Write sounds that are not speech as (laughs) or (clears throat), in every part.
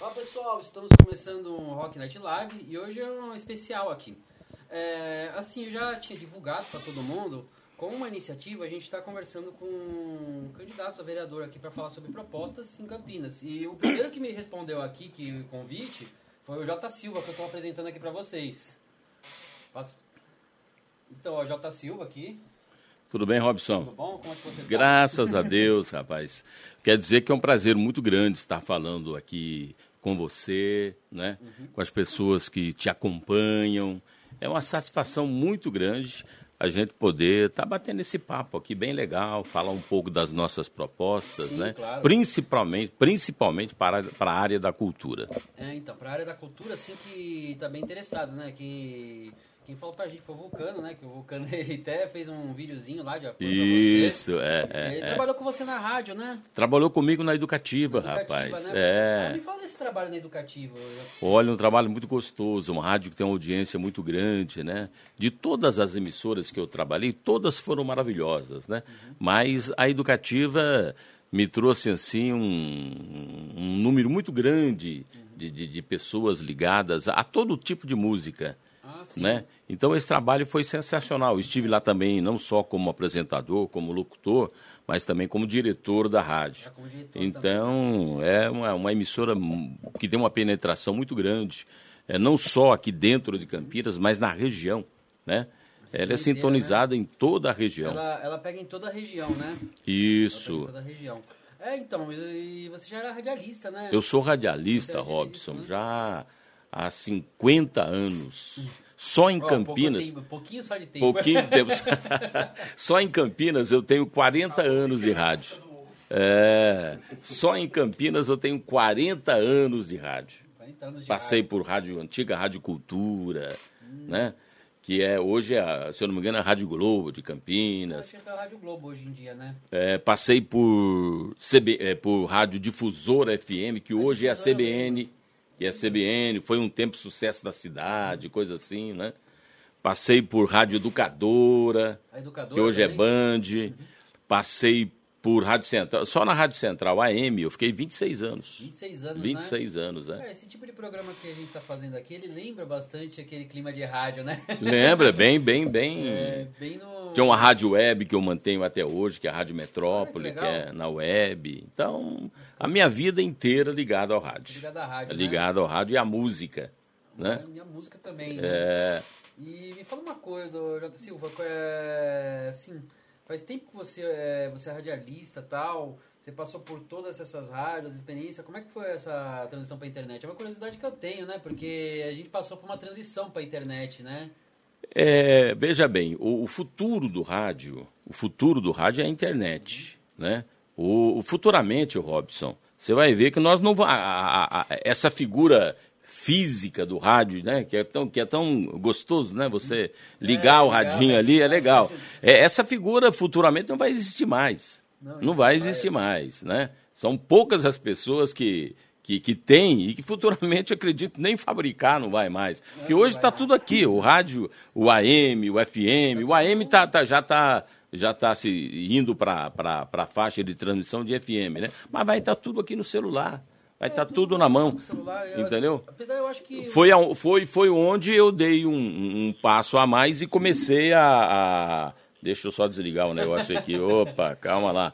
Olá pessoal, estamos começando um Rock Night Live e hoje é um especial aqui. É, assim, eu já tinha divulgado para todo mundo, com uma iniciativa a gente está conversando com candidatos a vereador aqui para falar sobre propostas em Campinas. E o primeiro que me respondeu aqui que o convite foi o J Silva, que eu estou apresentando aqui para vocês. Então, ó, J Silva aqui. Tudo bem, Robson? Tudo bom? Como é que você tá? Graças a Deus, rapaz. Quer dizer que é um prazer muito grande estar falando aqui com você, né? Uhum. Com as pessoas que te acompanham. É uma satisfação muito grande a gente poder estar tá batendo esse papo aqui bem legal, falar um pouco das nossas propostas, Sim, né? Claro. Principalmente, principalmente para, para a área da cultura. É, então, para a área da cultura sempre está bem interessado, né? Que quem falou pra gente foi o Vulcano, né? Que o Vulcano (laughs) ele até fez um videozinho lá de apoio Isso, pra você. é, é. Ele é. trabalhou com você na rádio, né? Trabalhou comigo na educativa, Na educativa, rapaz. Né? É. Ah, me fala desse trabalho na educativa. Olha, um trabalho muito gostoso, uma rádio que tem uma audiência muito grande, né? De todas as emissoras que eu trabalhei, todas foram maravilhosas, né? Uhum. Mas a educativa me trouxe, assim, um, um número muito grande uhum. de, de, de pessoas ligadas a todo tipo de música. Ah. Né? Então esse trabalho foi sensacional. Estive lá também não só como apresentador, como locutor, mas também como diretor da rádio. É, então também. é uma, uma, emissora que tem uma penetração muito grande, é, não só aqui dentro de Campinas, mas na região, né? Ela é sintonizada inteira, né? em toda a região. Ela, ela, pega em toda a região, né? Isso. Ela pega em toda a região. É, então, e você já era radialista, né? Eu sou radialista, é radialista Robson, né? já há 50 anos. (laughs) Só em oh, Campinas. Tempo, pouquinho só de tempo. Pouquinho tempo. (laughs) só em Campinas eu tenho 40 anos de (laughs) rádio. É, só em Campinas eu tenho 40 anos de rádio. 40 anos de Passei rádio. por rádio antiga, Rádio Cultura, hum. né? Que é hoje, é, se eu não me engano, a Rádio Globo de Campinas. Acho que é a Rádio Globo hoje em dia, né? É, passei por, CB, é, por Rádio Difusora FM, que a hoje é a CBN que é CBN, foi um tempo sucesso da cidade, coisa assim, né? Passei por Rádio Educadora, Educadora que hoje também? é Band. Passei por Rádio Central, só na Rádio Central, AM, eu fiquei 26 anos. 26 anos, 26 né? anos, é. é. Esse tipo de programa que a gente está fazendo aqui, ele lembra bastante aquele clima de rádio, né? (laughs) Lembra, bem, bem, bem... É, bem no... Tem uma rádio web que eu mantenho até hoje, que é a Rádio Metrópole, ah, que, que, é na web. Então, a minha vida inteira ligada ao rádio. Ligada à rádio, Ligada né? ao rádio e à música, né? A minha música também, né? É... E me fala uma coisa, Jota Silva, é, assim, faz tempo que você é, você é radialista tal, você passou por todas essas rádios, experiência, como é que foi essa transição para a internet? É uma curiosidade que eu tenho, né? Porque a gente passou por uma transição para a internet, né? É, veja bem, o, o, futuro do rádio, o futuro do rádio é a internet, né? O, futuramente, Robson, você vai ver que nós não a, a, a, essa figura física do rádio, né? Que é tão, que é tão gostoso, né? Você ligar é, o radinho legal, ali é legal. É, essa figura futuramente não vai existir mais. Não, não vai existir mais, né? São poucas as pessoas que que, que tem e que futuramente, (laughs) acredito, nem fabricar não vai mais. Porque hoje está tudo aqui, o rádio, o AM, o FM, o AM tá, tá, já está já tá se indo para a faixa de transmissão de FM, né? Mas vai estar tá tudo aqui no celular. Vai estar tá tudo na mão. Celular, entendeu? Apesar, eu acho que... Foi, foi, foi onde eu dei um, um passo a mais e comecei a, a. Deixa eu só desligar o negócio aqui. (laughs) Opa, calma lá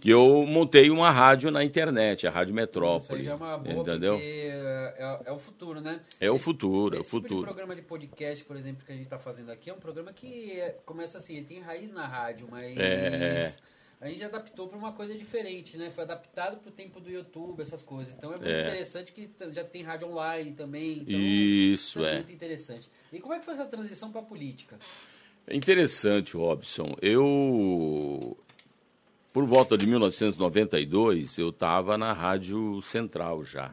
que eu montei uma rádio na internet, a Rádio Metrópole. Isso aí já é uma boa, entendeu? É, é, o futuro, né? É o futuro, esse, é o futuro. Tipo de programa de podcast, por exemplo, que a gente está fazendo aqui, é um programa que começa assim, ele tem raiz na rádio, mas é. A gente adaptou para uma coisa diferente, né? Foi adaptado para o tempo do YouTube, essas coisas. Então é muito é. interessante que já tem rádio online também. Então, isso, é. é. muito interessante. E como é que foi essa transição para a política? É interessante, Robson. Eu por volta de 1992, eu estava na Rádio Central já.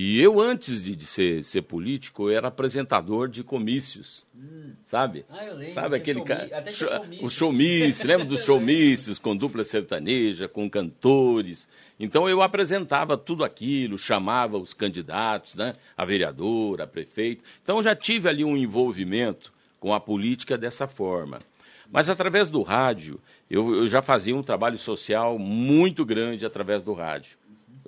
E eu, antes de, de ser, ser, político, eu era apresentador de comícios. Hum. Sabe? Ah, eu lembro. Sabe aquele cara. Show, o showmício, lembra dos showmícios (laughs) com dupla sertaneja, com cantores. Então eu apresentava tudo aquilo, chamava os candidatos, né? A vereadora, a prefeito. Então eu já tive ali um envolvimento com a política dessa forma. Mas através do rádio, eu, eu, já fazia um trabalho social muito grande através do rádio.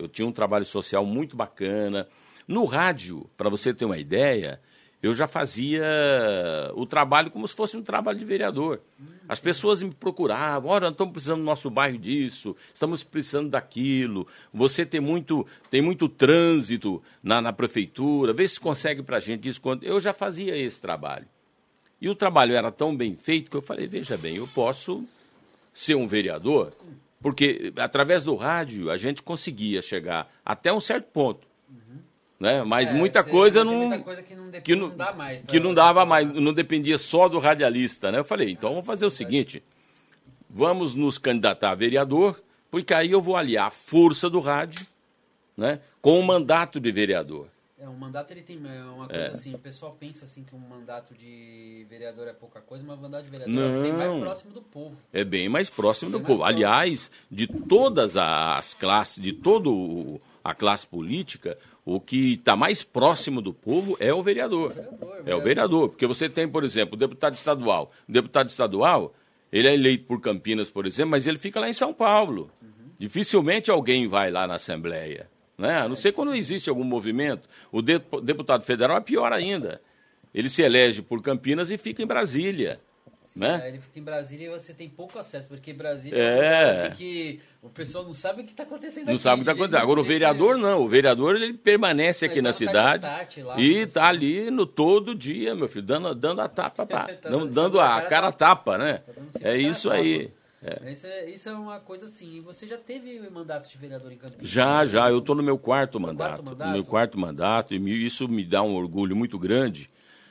Eu tinha um trabalho social muito bacana. No rádio, para você ter uma ideia, eu já fazia o trabalho como se fosse um trabalho de vereador. As pessoas me procuravam, olha, estamos precisando do nosso bairro disso, estamos precisando daquilo, você tem muito, tem muito trânsito na, na prefeitura, vê se consegue para a gente isso. Eu já fazia esse trabalho. E o trabalho era tão bem feito que eu falei, veja bem, eu posso ser um vereador, porque através do rádio a gente conseguia chegar até um certo ponto. Uhum. Né? Mas é, muita coisa não. Muita coisa que não, que não, não dá mais. Que não dava mais, não dependia só do radialista. Né? Eu falei, então vamos fazer o seguinte: vamos nos candidatar a vereador, porque aí eu vou aliar a força do rádio né, com o mandato de vereador. É, um mandato ele tem é uma coisa é. assim, o pessoal pensa assim que um mandato de vereador é pouca coisa, mas um mandato de vereador Não, é bem mais próximo do povo. É bem mais próximo bem do povo. Próximo. Aliás, de todas as classes, de toda a classe política, o que está mais próximo do povo é o vereador. É o vereador, é o vereador. Porque você tem, por exemplo, o deputado estadual. O deputado estadual, ele é eleito por Campinas, por exemplo, mas ele fica lá em São Paulo. Uhum. Dificilmente alguém vai lá na Assembleia. Né? A não ser quando existe algum movimento. O deputado federal é pior ainda. Ele se elege por Campinas e fica em Brasília. Sim, né? Ele fica em Brasília e você tem pouco acesso, porque Brasília é, assim que o pessoal não sabe o que está acontecendo Não aqui, sabe o que está acontecendo. Agora, o vereador não. O vereador ele permanece aqui na cidade lá, e está ali no todo dia, meu filho, dando, dando a tapa, pá, (laughs) tá dando, dando a cara, cara tapa, né? Tá é isso aí. É. Isso, é, isso é uma coisa assim. Você já teve mandato de vereador em Campinas? Já, já. Eu estou no meu quarto mandato. quarto mandato. No meu quarto mandato. E isso me dá um orgulho muito grande.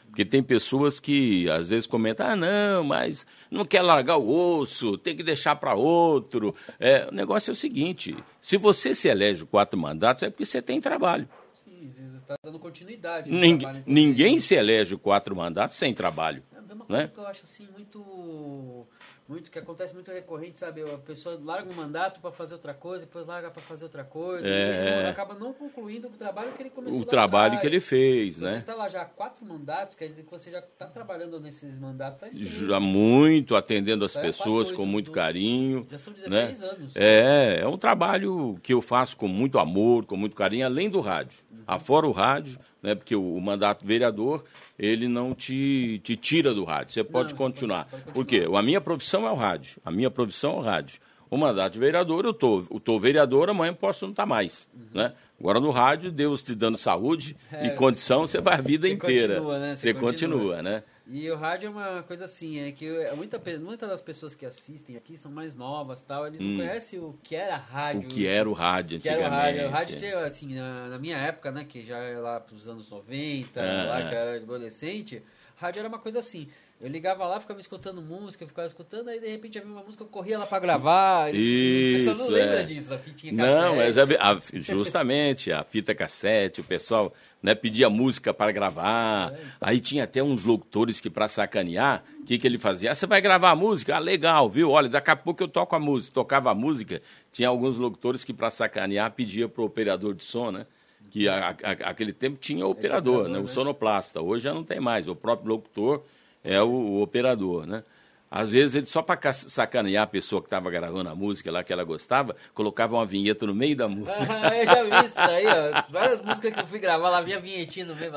Porque tem pessoas que às vezes comentam: ah, não, mas não quer largar o osso, tem que deixar para outro. É, o negócio é o seguinte: se você se elege quatro mandatos, é porque você tem trabalho. Sim, você está dando continuidade. Ninguém, trabalho, ninguém se elege quatro mandatos sem trabalho. É a mesma né? coisa que eu acho assim muito muito que acontece muito recorrente, sabe? A pessoa larga um mandato para fazer outra coisa, depois larga para fazer outra coisa, é... e acaba não concluindo o trabalho que ele começou. O trabalho atrás. que ele fez, você né? Você está lá já há quatro mandatos, quer dizer que você já está trabalhando nesses mandatos faz tempo. Já muito, atendendo as pessoas 4, 8, com muito carinho. Já são 16 né? anos. É, é um trabalho que eu faço com muito amor, com muito carinho, além do rádio. Uhum. Afora o rádio, né, porque o, o, mandato vereador, ele não te, te tira do rádio. Você pode, não, continuar. Você pode, pode continuar. Porque a minha profissão é o rádio. A minha profissão é o rádio. O mandato de vereador, eu tô, estou vereador, amanhã posso não estar tá mais. Uhum. Né? Agora no rádio, Deus te dando saúde é, e condição, você vai a vida você inteira. Continua, né? Você, você continua. continua, né? E o rádio é uma coisa assim, é que muita, muita das pessoas que assistem aqui são mais novas tal, eles hum. não conhecem o que era rádio. O que era o rádio era o rádio. O rádio, assim, na, na, minha época, né, que já é lá para os anos 90, é, lá que era adolescente, rádio era uma coisa assim. Eu ligava lá, ficava escutando música, ficava escutando, aí de repente havia uma música, eu corria lá para gravar. Isso, o pessoal não é. lembra disso, a fitinha cassete. Não, mas a, a, justamente, a fita cassete, o pessoal né, pedia música para gravar. É. Aí tinha até uns locutores que, para sacanear, o que, que ele fazia? Ah, você vai gravar a música? Ah, legal, viu? Olha, daqui a pouco eu toco a música. Tocava a música, tinha alguns locutores que, para sacanear, pedia para o operador de som, né? Que a, a, aquele tempo tinha o operador, né? o né? sonoplasta. Hoje já não tem mais. O próprio locutor é o, o operador, né? Às vezes ele só para sacanear a pessoa que estava gravando a música lá que ela gostava, colocava uma vinheta no meio da música. (laughs) Eu já vi isso aí, ó. Várias músicas que eu fui gravar lá, vinha vinhetinha no meio.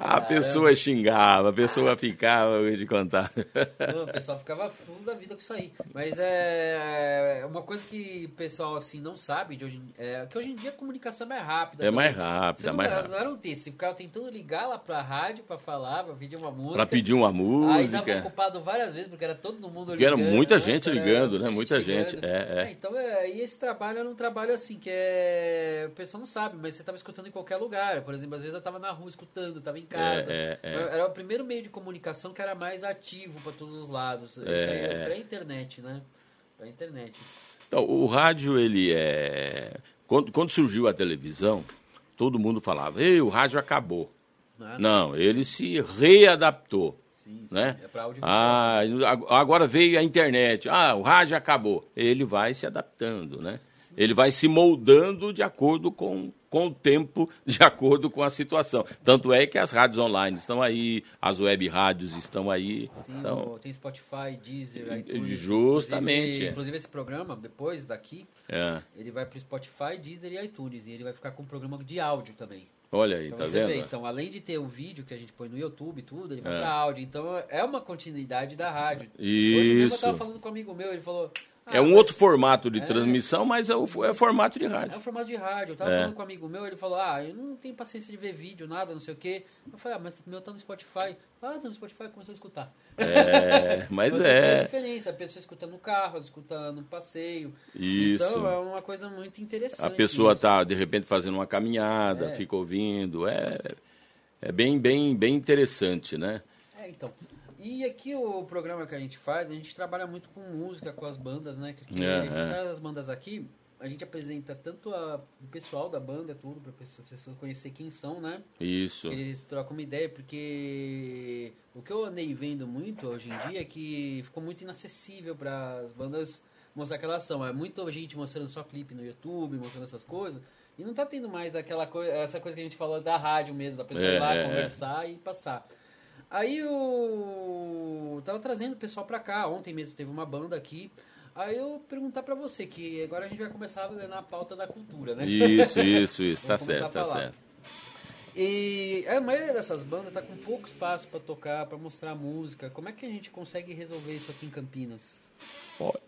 A pessoa xingava, a pessoa ficava, eu ia te contar. Não, o pessoal ficava fundo da vida com isso aí. Mas é, é uma coisa que o pessoal assim não sabe de hoje, é que hoje em dia a comunicação é mais rápida. É mais rápida, é mais rápida. Não era um texto, você ficava tentando ligar lá pra rádio pra falar, pra pedir uma música. Pra pedir uma música. Aí tava ocupado várias vezes, porque era todo mundo ligando. E era muita né? gente ligando, né? Muita gente. É, é. é então, é, e esse trabalho era um trabalho assim, que é. O pessoal não sabe, mas você tava escutando em qualquer lugar. Por exemplo, às vezes eu tava na rua escutando, tava em casa. É, é, é. Era o primeiro meio de comunicação que era mais ativo para todos os lados. Isso aí é pré-internet, né? Pré-internet. Então, o rádio, ele é. Quando, quando surgiu a televisão, todo mundo falava, ei, o rádio acabou. Nada. Não, ele se readaptou. Sim, sim. Né? É ah, agora veio a internet. Ah, o rádio acabou. Ele vai se adaptando, né? Sim. Ele vai se moldando de acordo com com o tempo, (laughs) de acordo com a situação. Tanto é que as rádios online estão aí, as web rádios estão aí. Tem, então, o, tem Spotify, Deezer, iTunes. Justamente. Inclusive, inclusive esse programa, depois daqui, É. ele vai pro Spotify, Deezer e iTunes. E ele vai ficar com um programa de áudio também. Olha aí, Pra tá você vendo? ver. Então, além de ter o vídeo que a gente põe no YouTube e tudo, ele vai É. pra áudio. Então, é uma continuidade da rádio. Hoje mesmo eu Isso. tava falando com um amigo meu, ele falou... "Ah, É um mas outro formato de É. transmissão, mas é o é formato de É rádio. o formato de rádio. Eu tava É. falando com um amigo meu, ele falou, ah, eu não tenho paciência de ver vídeo, nada, não sei o quê. Eu falei, ah, mas o meu tá no Spotify. Ah, tá no Spotify, começou a escutar. É, (laughs) mas Você vê a é. diferença, a pessoa escuta no carro, escuta no passeio. Isso. Então é uma coisa muito interessante. A pessoa isso. está, de repente, fazendo uma caminhada, É. fica ouvindo. É, é bem, bem, bem interessante, né? É, então. E aqui o programa que a gente faz, a gente trabalha muito com música, com as bandas, né? Que É, a gente é. traz as bandas aqui, a gente apresenta tanto a, o pessoal da banda, tudo, pra pessoa, pessoa conhecer quem são, né? Isso. Que eles trocam uma ideia, porque o que eu andei vendo muito hoje em dia é que ficou muito inacessível para as bandas mostrar que elas são. É muita gente mostrando só clipe no YouTube, mostrando essas coisas. E não tá tendo mais aquela coisa, essa coisa que a gente falou da rádio mesmo, da pessoa É, ir lá é, conversar e passar. Aí eu tava trazendo o pessoal pra cá, ontem mesmo teve uma banda aqui. Aí eu perguntar pra você, que agora a gente vai começar na pauta da cultura, né? Isso, isso, isso. (laughs) Tá certo, tá certo. E a maioria dessas bandas tá com pouco espaço pra tocar, pra mostrar música. Como é que a gente consegue resolver isso aqui em Campinas?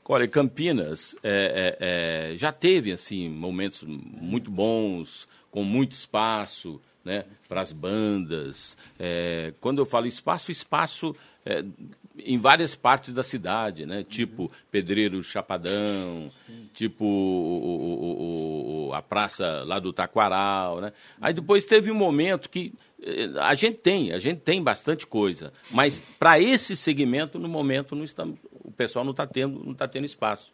Olha, Campinas é, é, é, já teve assim momentos muito bons, com muito espaço, né, para as bandas. É, quando eu falo espaço, espaço é, em várias partes da cidade, né, tipo Pedreiro Chapadão, tipo o- o- o- a praça lá do Taquaral, né. Aí depois teve um momento que eh, a gente tem, a gente tem bastante coisa, mas para esse segmento no momento não estamos, o pessoal não está tendo, não tá tendo espaço.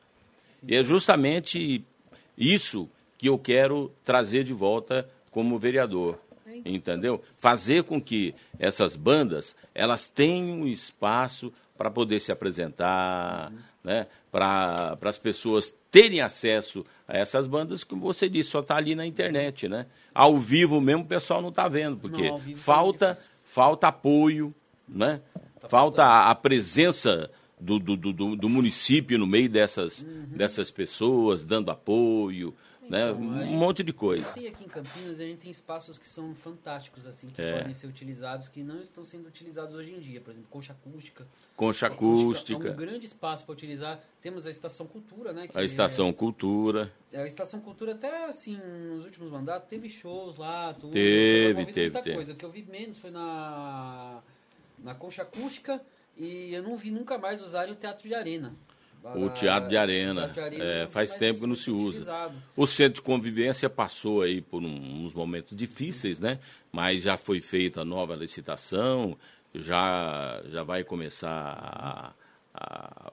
E é justamente isso que eu quero trazer de volta como vereador, entendeu? Fazer com que essas bandas elas tenham espaço para poder se apresentar, né? Para as pessoas terem acesso a essas bandas, como você disse, só está ali na internet, né? Ao vivo mesmo o pessoal não está vendo, porque Não, tá falta falta apoio, né? Tá falta a, a presença do, do, do, do- do município no meio dessas, dessas pessoas, dando apoio, né? Uhum. Então, um monte de coisa. Tem aqui em Campinas, a gente tem espaços que são fantásticos, assim, que É. podem ser utilizados, que não estão sendo utilizados hoje em dia. Por exemplo, concha acústica. Concha É acústica, um grande espaço para utilizar. Temos a Estação Cultura, né? a Estação Cultura. é- a Estação Cultura até, assim, nos últimos mandatos, teve shows lá, tudo. Teve, promovido teve, muita teve. coisa. O que eu vi menos foi na, na concha acústica e eu não vi nunca mais usarem o Teatro de Arena. O Teatro de Arena. Teatro de Arena É, não faz tempo que não se usa. utilizado. O centro de convivência passou aí por um- uns momentos difíceis, né? Mas já foi feita a nova licitação, já, já vai começar a, a-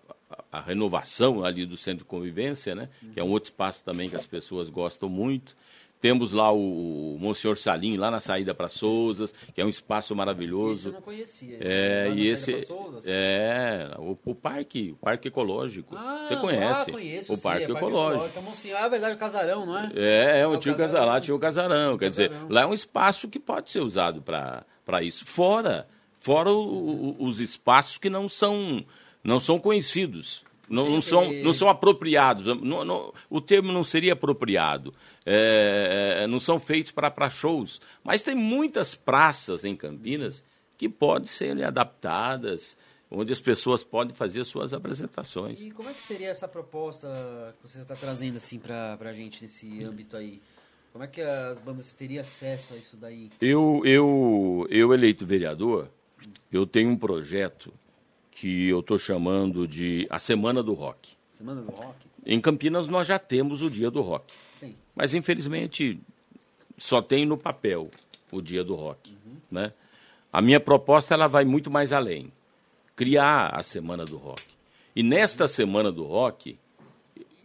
a renovação ali do centro de convivência, né? Que é um outro espaço também que as pessoas gostam muito. Temos lá o, o Monsenhor Salim, lá na saída para Souzas, que é um espaço Esse eu maravilhoso. não conhecia. É, Lá na e esse Souzas? é o, o parque, o parque ecológico. Ah, Você conhece? Ah, conheço, o sim, parque é ecológico. É Monsenhor, ah, é verdade, o casarão, não é? É, é, o o tio casarão. lá tinha o casarão. Quer dizer, casarão. lá é um espaço que pode ser usado para isso. Fora, fora o- o- os espaços que não são, não são conhecidos. Não, não são, não são apropriados. Não- não- o termo não seria apropriado. É, é, não são feitos para shows. Mas tem muitas praças em Campinas que podem ser adaptadas, onde as pessoas podem fazer suas apresentações. E como é que seria essa proposta que você está trazendo assim para a gente nesse âmbito aí? Como é que as bandas teriam acesso a isso daí? Eu, eu, eu eleito vereador, eu tenho um projeto que eu estou chamando de a Semana do Rock. Semana do Rock? Em Campinas nós já temos o Dia do Rock, Tem. mas infelizmente só tem no papel o Dia do Rock, né? A minha proposta ela vai muito mais além, criar a Semana do Rock. E nesta Semana do Rock,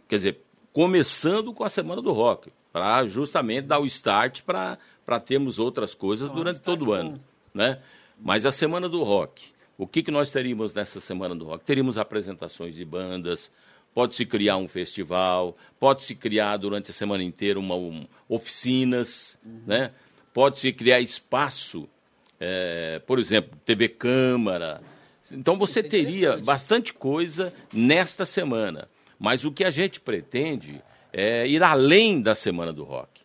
quer dizer, começando com a Semana do Rock, para justamente dar o start para termos outras coisas Então, durante todo o ano. Né? Mas a Semana do Rock, o que, que nós teríamos nessa Semana do Rock? Teríamos apresentações de bandas, pode-se criar um festival, pode-se criar durante a semana inteira uma, um, oficinas, uhum. né? pode-se criar espaço, é, por exemplo, TV Câmara. Então você é teria bastante coisa nesta semana. Mas o que a gente pretende é ir além da Semana do Rock.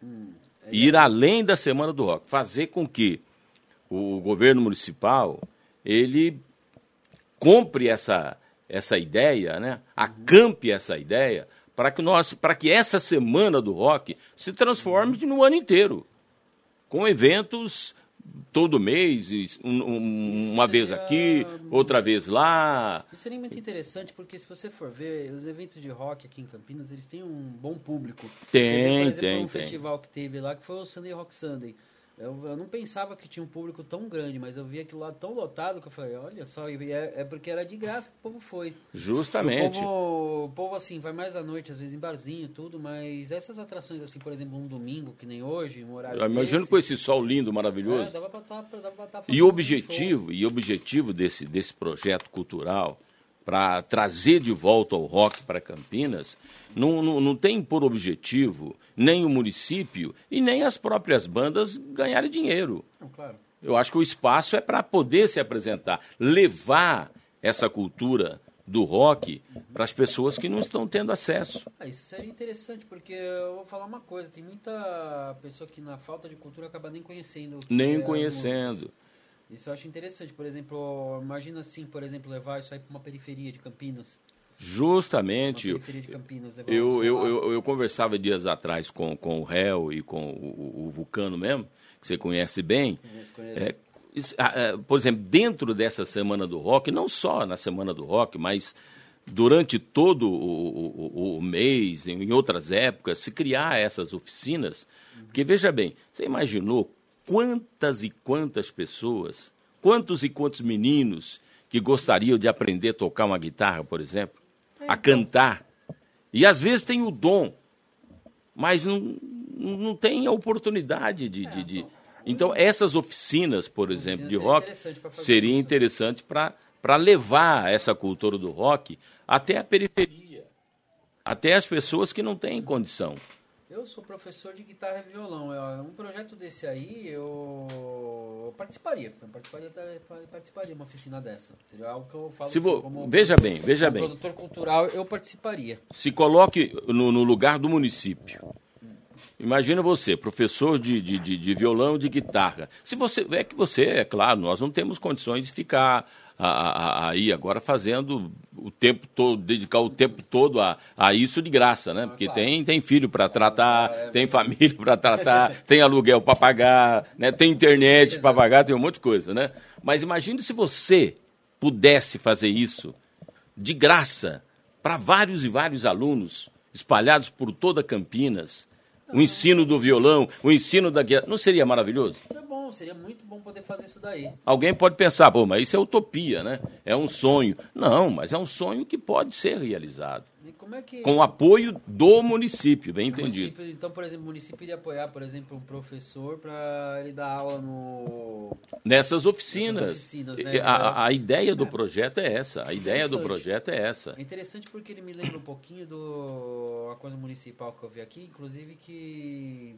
Hum, é ir além da Semana do Rock. Fazer com que o governo municipal ele compre essa, essa ideia, né? acampe essa ideia, para que, nós, para que essa Semana do Rock se transforme no ano inteiro, com eventos todo mês, um, um, uma vez aqui, outra vez lá. Isso seria muito interessante, porque se você for ver, os eventos de rock aqui em Campinas, eles têm um bom público. Tem, vê, por exemplo, tem. um tem. festival que teve lá, que foi o Sunday Rock Sunday. Eu, eu, não pensava que tinha um público tão grande, mas eu vi aquilo lá tão lotado que eu falei, olha só, é, é porque era de graça que o povo foi. Justamente. O povo, o povo, assim, vai mais à noite, às vezes em barzinho e tudo, mas essas atrações, assim, por exemplo, um domingo, que nem hoje, um horário. Imagino com esse sol lindo, maravilhoso. É, dava pra tá, dava pra tá e o objetivo, um e objetivo desse, desse projeto cultural para trazer de volta o rock para Campinas, não, não, não, tem por objetivo nem o município e nem as próprias bandas ganharem dinheiro. Não, claro. Eu acho que o espaço é para poder se apresentar, levar essa cultura do rock para as pessoas que não estão tendo acesso. Ah, isso seria interessante, porque eu vou falar uma coisa, tem muita pessoa que na falta de cultura acaba nem conhecendo. nem é conhecendo. Isso eu acho interessante. Por exemplo, imagina assim, por exemplo, levar isso aí para uma periferia de Campinas. Justamente. Uma periferia de Campinas, eu, eu, eu, eu, conversava dias atrás com, com o réu e com o, o Vulcano mesmo, que você conhece bem. Conheço, conheço. É, é, por exemplo, dentro dessa Semana do Rock, não só na Semana do Rock, mas durante todo o, o, o mês, em outras épocas, se criar essas oficinas. Porque, veja bem, você imaginou quantas e quantas pessoas, quantos e quantos meninos que gostariam de aprender a tocar uma guitarra, por exemplo, a cantar. E às vezes tem o dom, mas não, não tem a oportunidade de, de, de... Então, essas oficinas, por exemplo, de rock, seria interessante para levar essa cultura do rock até a periferia, até as pessoas que não têm condição. Eu sou professor de guitarra e violão. É um projeto desse aí, eu participaria. Eu participaria, participaria de uma oficina dessa. Seria algo que eu falo Se assim, como Veja bem, veja bem. produtor cultural, eu participaria. Se coloque no, no lugar do município. Imagina você, professor de, de, de, de violão, de guitarra. Se você é que você, é claro, nós não temos condições de ficar aí agora fazendo o tempo todo, dedicar o tempo todo a, a isso de graça, né? Porque tem, tem filho para tratar, é tem família para tratar, tem aluguel para pagar, né? tem internet para pagar, tem um monte de coisa, né? Mas imagine se você pudesse fazer isso de graça para vários e vários alunos espalhados por toda Campinas, o ensino do violão, o ensino da guitarra, não seria maravilhoso? Seria bom, seria muito bom poder fazer isso daí. Alguém pode pensar, pô, mas isso é utopia, né? É um sonho. Não, mas é um sonho que pode ser realizado. É que... Com o apoio do município, bem entendido. Município, então, por exemplo, o município iria apoiar, por exemplo, um professor para ele dar aula no... Nessas oficinas. Nessas oficinas né? a, a, ideia do é. projeto é essa. A ideia do projeto é essa. É interessante porque ele me lembra um pouquinho do a coisa municipal que eu vi aqui, inclusive que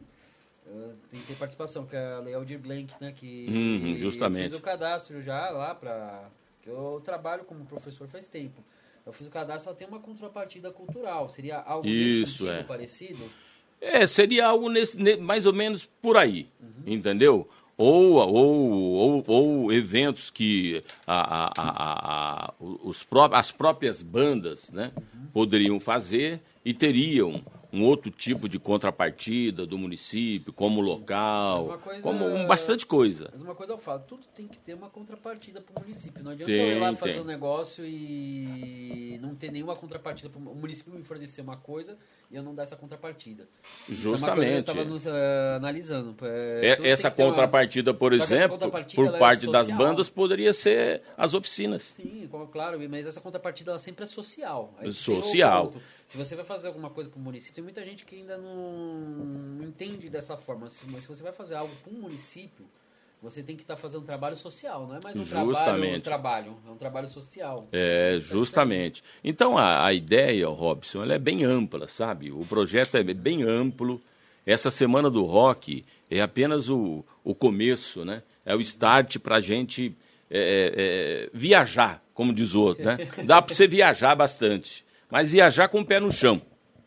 tem, tem participação, que é a Lei Aldir Blank, né? Que uhum, justamente. fez o cadastro já lá para... Eu trabalho como professor faz tempo. Eu fiz o cadastro, ela tem uma contrapartida cultural. Seria algo Isso, nesse é. parecido? É, seria algo nesse, mais ou menos por aí, uhum. entendeu? Ou, ou, ou, ou, eventos que a, a, a, os pró as próprias bandas né, uhum. poderiam fazer e teriam um outro tipo de contrapartida do município, como local, coisa, como um, bastante coisa. Mas uma coisa eu falo, tudo tem que ter uma contrapartida para o município. Não adianta tem, eu ir lá fazer tem. um negócio e não ter nenhuma contrapartida. Pro, o município me fornecer uma coisa e eu não dar essa contrapartida. Justamente. Isso é eu estava uh, analisando. É, é essa contrapartida, uma... por exemplo, contrapartida, por parte é das bandas, poderia ser as oficinas. Sim, claro, mas essa contrapartida ela sempre é social. Aí social. Se você vai fazer alguma coisa para o município, tem muita gente que ainda não entende dessa forma. Mas se você vai fazer algo para um município, você tem que estar tá fazendo um trabalho social, não é mais um justamente. trabalho, um trabalho, é um trabalho social. É, justamente. Então a, a ideia, Robson, ela é bem ampla, sabe? O projeto é bem amplo. Essa semana do rock é apenas o, o começo, né? É o start para a gente é, é, viajar, como diz o outro, né? (laughs) Dá para você viajar bastante, mas viajar com o pé no chão.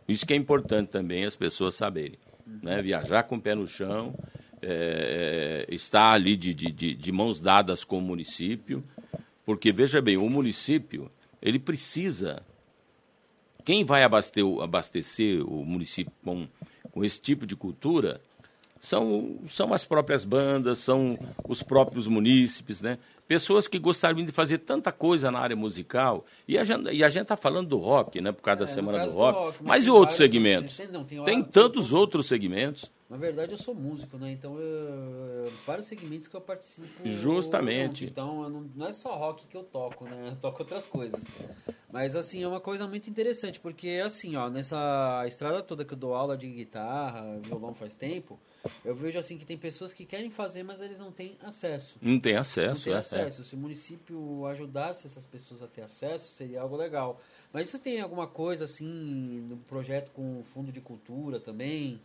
Isso que é importante também as pessoas saberem. Né? Viajar com o pé no chão, é, é, estar ali de, de, de mãos dadas com o município, porque, veja bem, o município, ele precisa... Quem vai abastecer, abastecer o município com, com esse tipo de cultura são, são as próprias bandas, são os próprios munícipes, né? Pessoas que gostariam de fazer tanta coisa na área musical. E a gente está falando do rock, né? Por causa é, da Semana do Rock. Do rock mas, mas e outros segmentos? Tem, não, tem, tem tantos outros segmentos. Na verdade, eu sou músico, né? Então, eu, vários segmentos que eu participo. Justamente. então, não, não, é só rock que eu toco, né? Eu toco outras coisas. Mas, assim, é uma coisa muito interessante, porque, assim, ó, nessa estrada toda que eu dou aula de guitarra, violão faz tempo, eu vejo assim que tem pessoas que querem fazer, mas eles não têm acesso. Não tem acesso, não tem é, acesso. É. Se o município ajudasse essas pessoas a ter acesso, seria algo legal. Mas isso tem alguma coisa assim no projeto com o fundo de cultura também?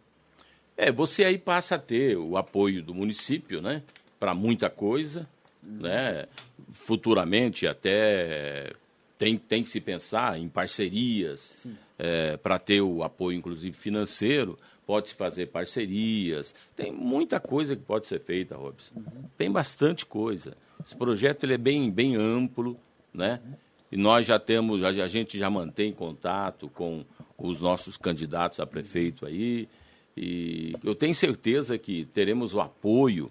É, você aí passa a ter o apoio do município, né? Para muita coisa, uhum. né? Futuramente até tem, tem que se pensar em parcerias é, para ter o apoio, inclusive financeiro, pode-se fazer parcerias, tem muita coisa que pode ser feita, Robson. Uhum. Tem bastante coisa. Esse projeto ele é bem, bem amplo, né? E nós já temos, a, a gente já mantém contato com os nossos candidatos a prefeito aí. E eu tenho certeza que teremos o apoio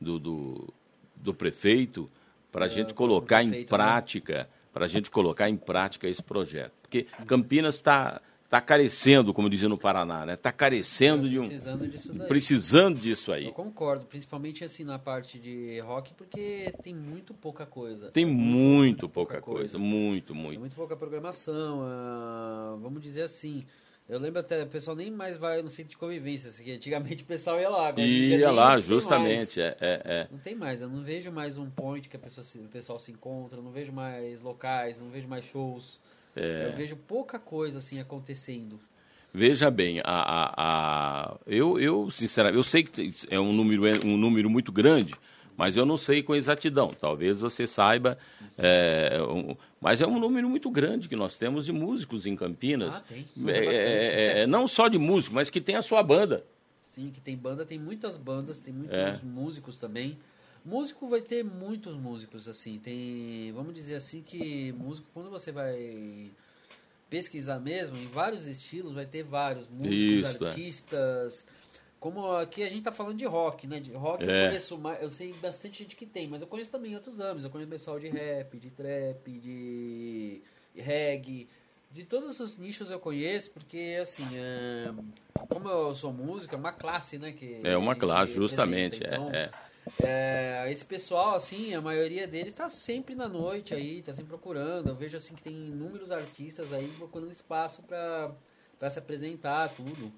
do, do, do prefeito para a é, gente colocar prefeito, em né? prática, né? para a gente colocar em prática esse projeto. Porque Campinas está está carecendo, como dizia no Paraná, né? Está carecendo de um. Precisando disso daí. Precisando disso aí. Eu concordo, principalmente assim na parte de rock, porque tem muito pouca coisa. Tem muito, pouca, pouca coisa. coisa. muito, muito. Tem muito pouca programação. Uh, vamos dizer assim. Eu lembro até, o pessoal nem mais vai no centro de convivência, assim, antigamente o pessoal ia lá. Agora ia lá, justamente, é, é, é, Não tem mais, eu não vejo mais um point que a pessoa, o pessoal se encontra, não vejo mais locais, não vejo mais shows. É... Eu vejo pouca coisa assim acontecendo. Veja bem, a, a, a, eu, eu, sinceramente, eu sei que é um número, é um número muito grande, mas eu não sei com exatidão. Talvez você saiba, é, um, mas é um número muito grande que nós temos de músicos em Campinas. Ah, tem. É, é, é, não só de músicos, mas que tem a sua banda. Sim, que tem banda, tem muitas bandas, tem muitos é. músicos também. Músico vai ter muitos músicos, assim. Tem. Vamos dizer assim que músico, quando você vai pesquisar mesmo, em vários estilos, vai ter vários músicos, Isso, é. artistas. É. Como aqui a gente tá falando de rock, né? De rock é. eu conheço mais, eu sei bastante gente que tem, mas eu conheço também outros âmbitos. Eu conheço pessoal de rap, de trap, de reggae. De todos os nichos eu conheço, porque assim, é... como eu sou música, é uma classe, né? Que é uma classe, justamente. Então, é, é. Esse pessoal, assim, a maioria deles está sempre na noite aí, está sempre procurando. Eu vejo assim que tem inúmeros artistas aí procurando espaço para se apresentar, tudo.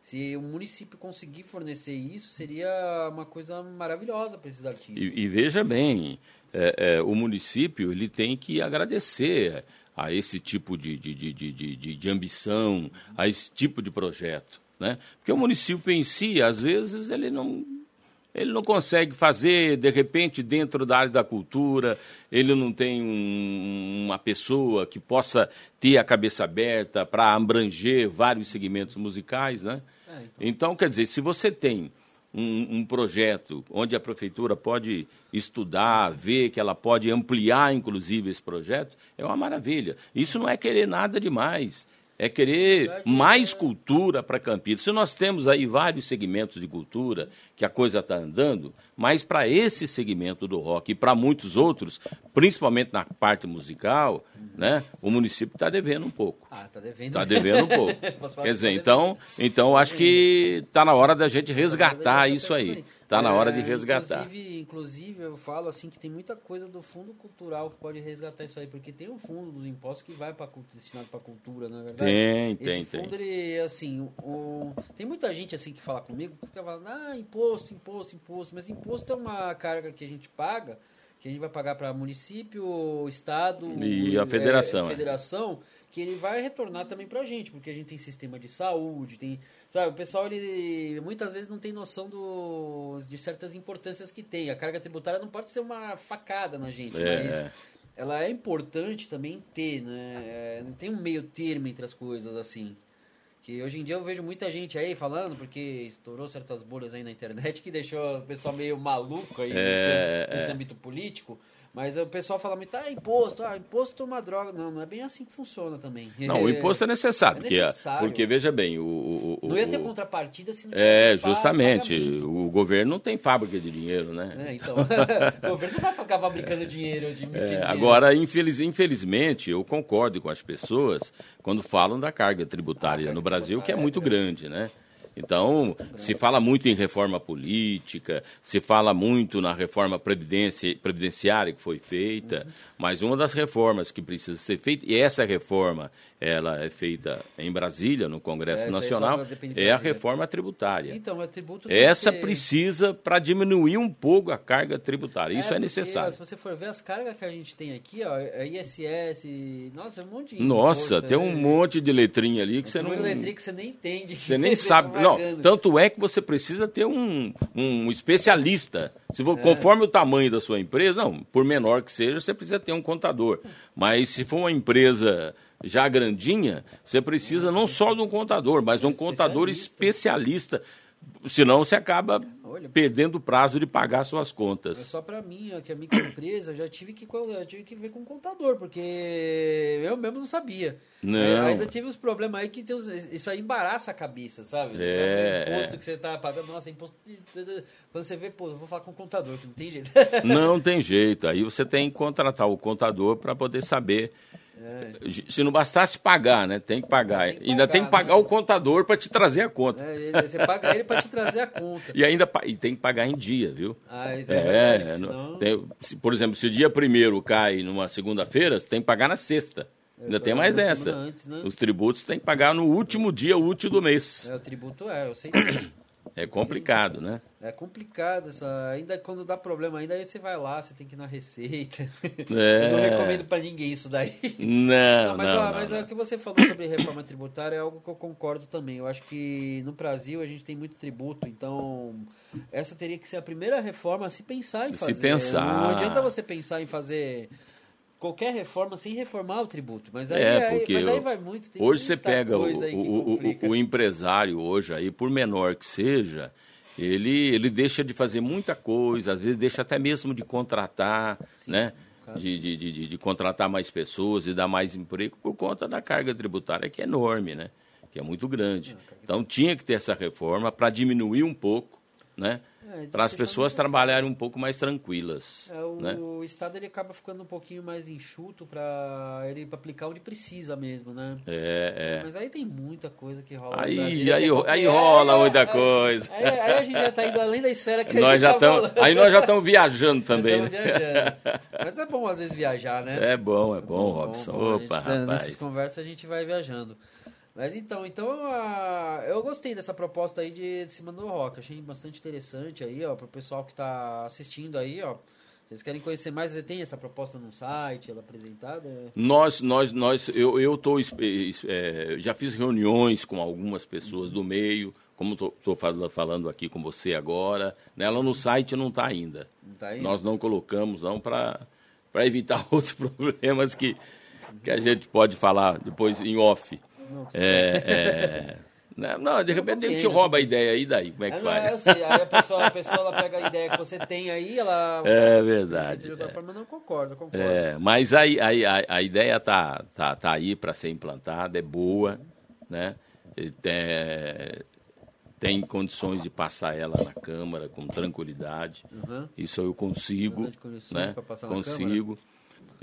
Se o município conseguir fornecer isso, seria uma coisa maravilhosa para esses artistas. E, e veja bem, é, é, o município ele tem que agradecer a esse tipo de, de, de, de, de, de ambição, a esse tipo de projeto. Né? Porque o município em si, às vezes, ele não ele não consegue fazer, de repente, dentro da área da cultura, ele não tem um, uma pessoa que possa ter a cabeça aberta para abranger vários segmentos musicais, né? É, então... então... quer dizer, se você tem um, um, projeto onde a prefeitura pode estudar, ver que ela pode ampliar, inclusive, esse projeto, é uma maravilha. Isso não é querer nada demais é querer mais cultura para Campinas. Se nós temos aí vários segmentos de cultura que a coisa está andando, mas para esse segmento do rock e para muitos outros, principalmente na parte musical, né? O município está devendo um pouco. Ah, está devendo. Está devendo um pouco. (laughs) Quer dizer, então, então acho que está na hora da gente resgatar isso aí. Está na hora de é, resgatar. Inclusive, inclusive, eu falo assim que tem muita coisa do fundo cultural que pode resgatar isso aí, porque tem um fundo dos impostos que vai para destinado para cultura, na é verdade. Tem, Esse tem, fundo, tem. Ele, assim, tem muita gente assim que fala comigo que fica falando, ah, imposto, imposto, imposto, mas imposto é uma carga que a gente paga que a gente vai pagar para município, estado e a federação, é, federação que ele vai retornar também para a gente, porque a gente tem sistema de saúde, tem, sabe, o pessoal ele muitas vezes não tem noção do, de certas importâncias que tem. A carga tributária não pode ser uma facada na gente, é. mas ela é importante também ter, né? É, tem um meio termo entre as coisas assim. Que hoje em dia eu vejo muita gente aí falando, porque estourou certas bolhas aí na internet que deixou o pessoal meio maluco aí é, nesse, nesse é. âmbito político. Mas o pessoal fala muito, ah, imposto, ah, imposto é uma droga. Não, não é bem assim que funciona também. (laughs) Não, o imposto é necessário, é necessário. Porque, porque veja bem, o, o, Não ia ter contrapartida se não É, justamente. O governo não tem fábrica de dinheiro, né? É, então. (laughs) o governo não vai ficar fabricando dinheiro, de, é, dinheiro. Agora, infeliz, infelizmente, eu concordo com as pessoas quando falam da carga tributária ah, no Brasil, que é muito grande, né? Então, se fala muito em reforma política, se fala muito na reforma previdenciária que foi feita, mas uma das reformas que precisa ser feita, e essa reforma ela é feita em Brasília, no Congresso é, Nacional, é a reforma tributária. Então, é tributo Essa precisa para diminuir um pouco a carga tributária. Isso é, é necessário. Se você for ver as cargas que a gente tem aqui, ó, é ISS, nossa, é um monte de Nossa, imposto, tem um é... monte de letrinha ali que você não. letrinha que você nem entende. Você nem (laughs) sabe. Não, tanto é que você precisa ter um, um especialista. Se for, é. Conforme o tamanho da sua empresa, não, por menor que seja, você precisa ter um contador. Mas se for uma empresa já grandinha, você precisa não só de um contador, mas um contador especialista. Senão você acaba Olha, perdendo o prazo de pagar suas contas. É só para mim, que é a microempresa, já tive que eu tive que ver com o contador, porque eu mesmo não sabia. Não. ainda tive uns problemas aí que uns, isso aí embaraça a cabeça, sabe? É, imposto que você tá pagando, nossa, imposto. Quando você vê, pô, eu vou falar com o contador, que não tem jeito. Não (laughs) tem jeito. Aí você tem que contratar o contador para poder saber é. Se não bastasse pagar, né? Tem que pagar. Tem que pagar ainda tem que pagar né? o contador para te trazer a conta. É, você paga ele para te trazer a conta. e ainda e tem que pagar em dia, viu? Ah, isso é, é verdade, senão... tem, se, Por exemplo, se o dia primeiro cai numa segunda-feira, você tem que pagar na sexta. É, ainda tem mais essa. Antes, né? Os tributos tem que pagar no último dia útil do mês. É, o tributo é, eu sei. É complicado, né? É complicado. Essa... Ainda quando dá problema, ainda aí você vai lá, você tem que ir na receita. É... Eu não recomendo para ninguém isso daí. Não, não mas, não, ó, não, mas não. o que você falou sobre reforma tributária é algo que eu concordo também. Eu acho que no Brasil a gente tem muito tributo, então essa teria que ser a primeira reforma a se pensar em fazer. Se pensar. Não adianta você pensar em fazer qualquer reforma sem reformar o tributo. Mas aí, é, porque aí, mas aí vai muito. hoje você pega o, o, o, empresário hoje aí, por menor que seja, ele, ele deixa de fazer muita coisa, às vezes deixa até mesmo de contratar, Sim, né? De, de, de, de, contratar mais pessoas e dar mais emprego por conta da carga tributária que é enorme, né? Que é muito grande. Então tinha que ter essa reforma para diminuir um pouco, né? É, para as pessoas trabalharem um pouco mais tranquilas. É, o, né? o, Estado ele acaba ficando um pouquinho mais enxuto para ele aplicar onde precisa mesmo, né? É, é. Mas aí tem muita coisa que rola. Aí, aí, aí, aí rola muita coisa. Aí, aí, a gente já está indo além da esfera que nós a gente já tá Aí nós já estamos viajando também. né? viajando. Mas é bom às vezes viajar, né? É bom, é bom, bom Robson. Bom, Opa, gente, rapaz. Nessas conversas a gente vai viajando. Mas então, então uh, eu gostei dessa proposta aí de, de cima do rock. Achei bastante interessante aí, ó, pro pessoal que tá assistindo aí, ó. Vocês querem conhecer mais? Você tem essa proposta no site, ela apresentada? Nós, nós, nós, eu, eu tô, é, já fiz reuniões com algumas pessoas do meio, como estou falando aqui com você agora. Nela no site não está ainda. Não tá ainda. Nós não colocamos não para evitar (laughs) outros problemas que, que a gente pode falar depois em off. É, é... Não, de repente a gente rouba a ideia aí, daí como é que não, faz? Eu sei, aí a pessoa, a pessoa pega a ideia que você tem aí, ela... (laughs) É verdade. De outra é. forma, não concordo, concordo. É, mas aí, aí, a, a ideia tá, tá, tá aí para ser implantada, é boa, né? É, tem condições de passar ela na Câmara com tranquilidade. Uhum. Isso eu consigo, né? Consigo.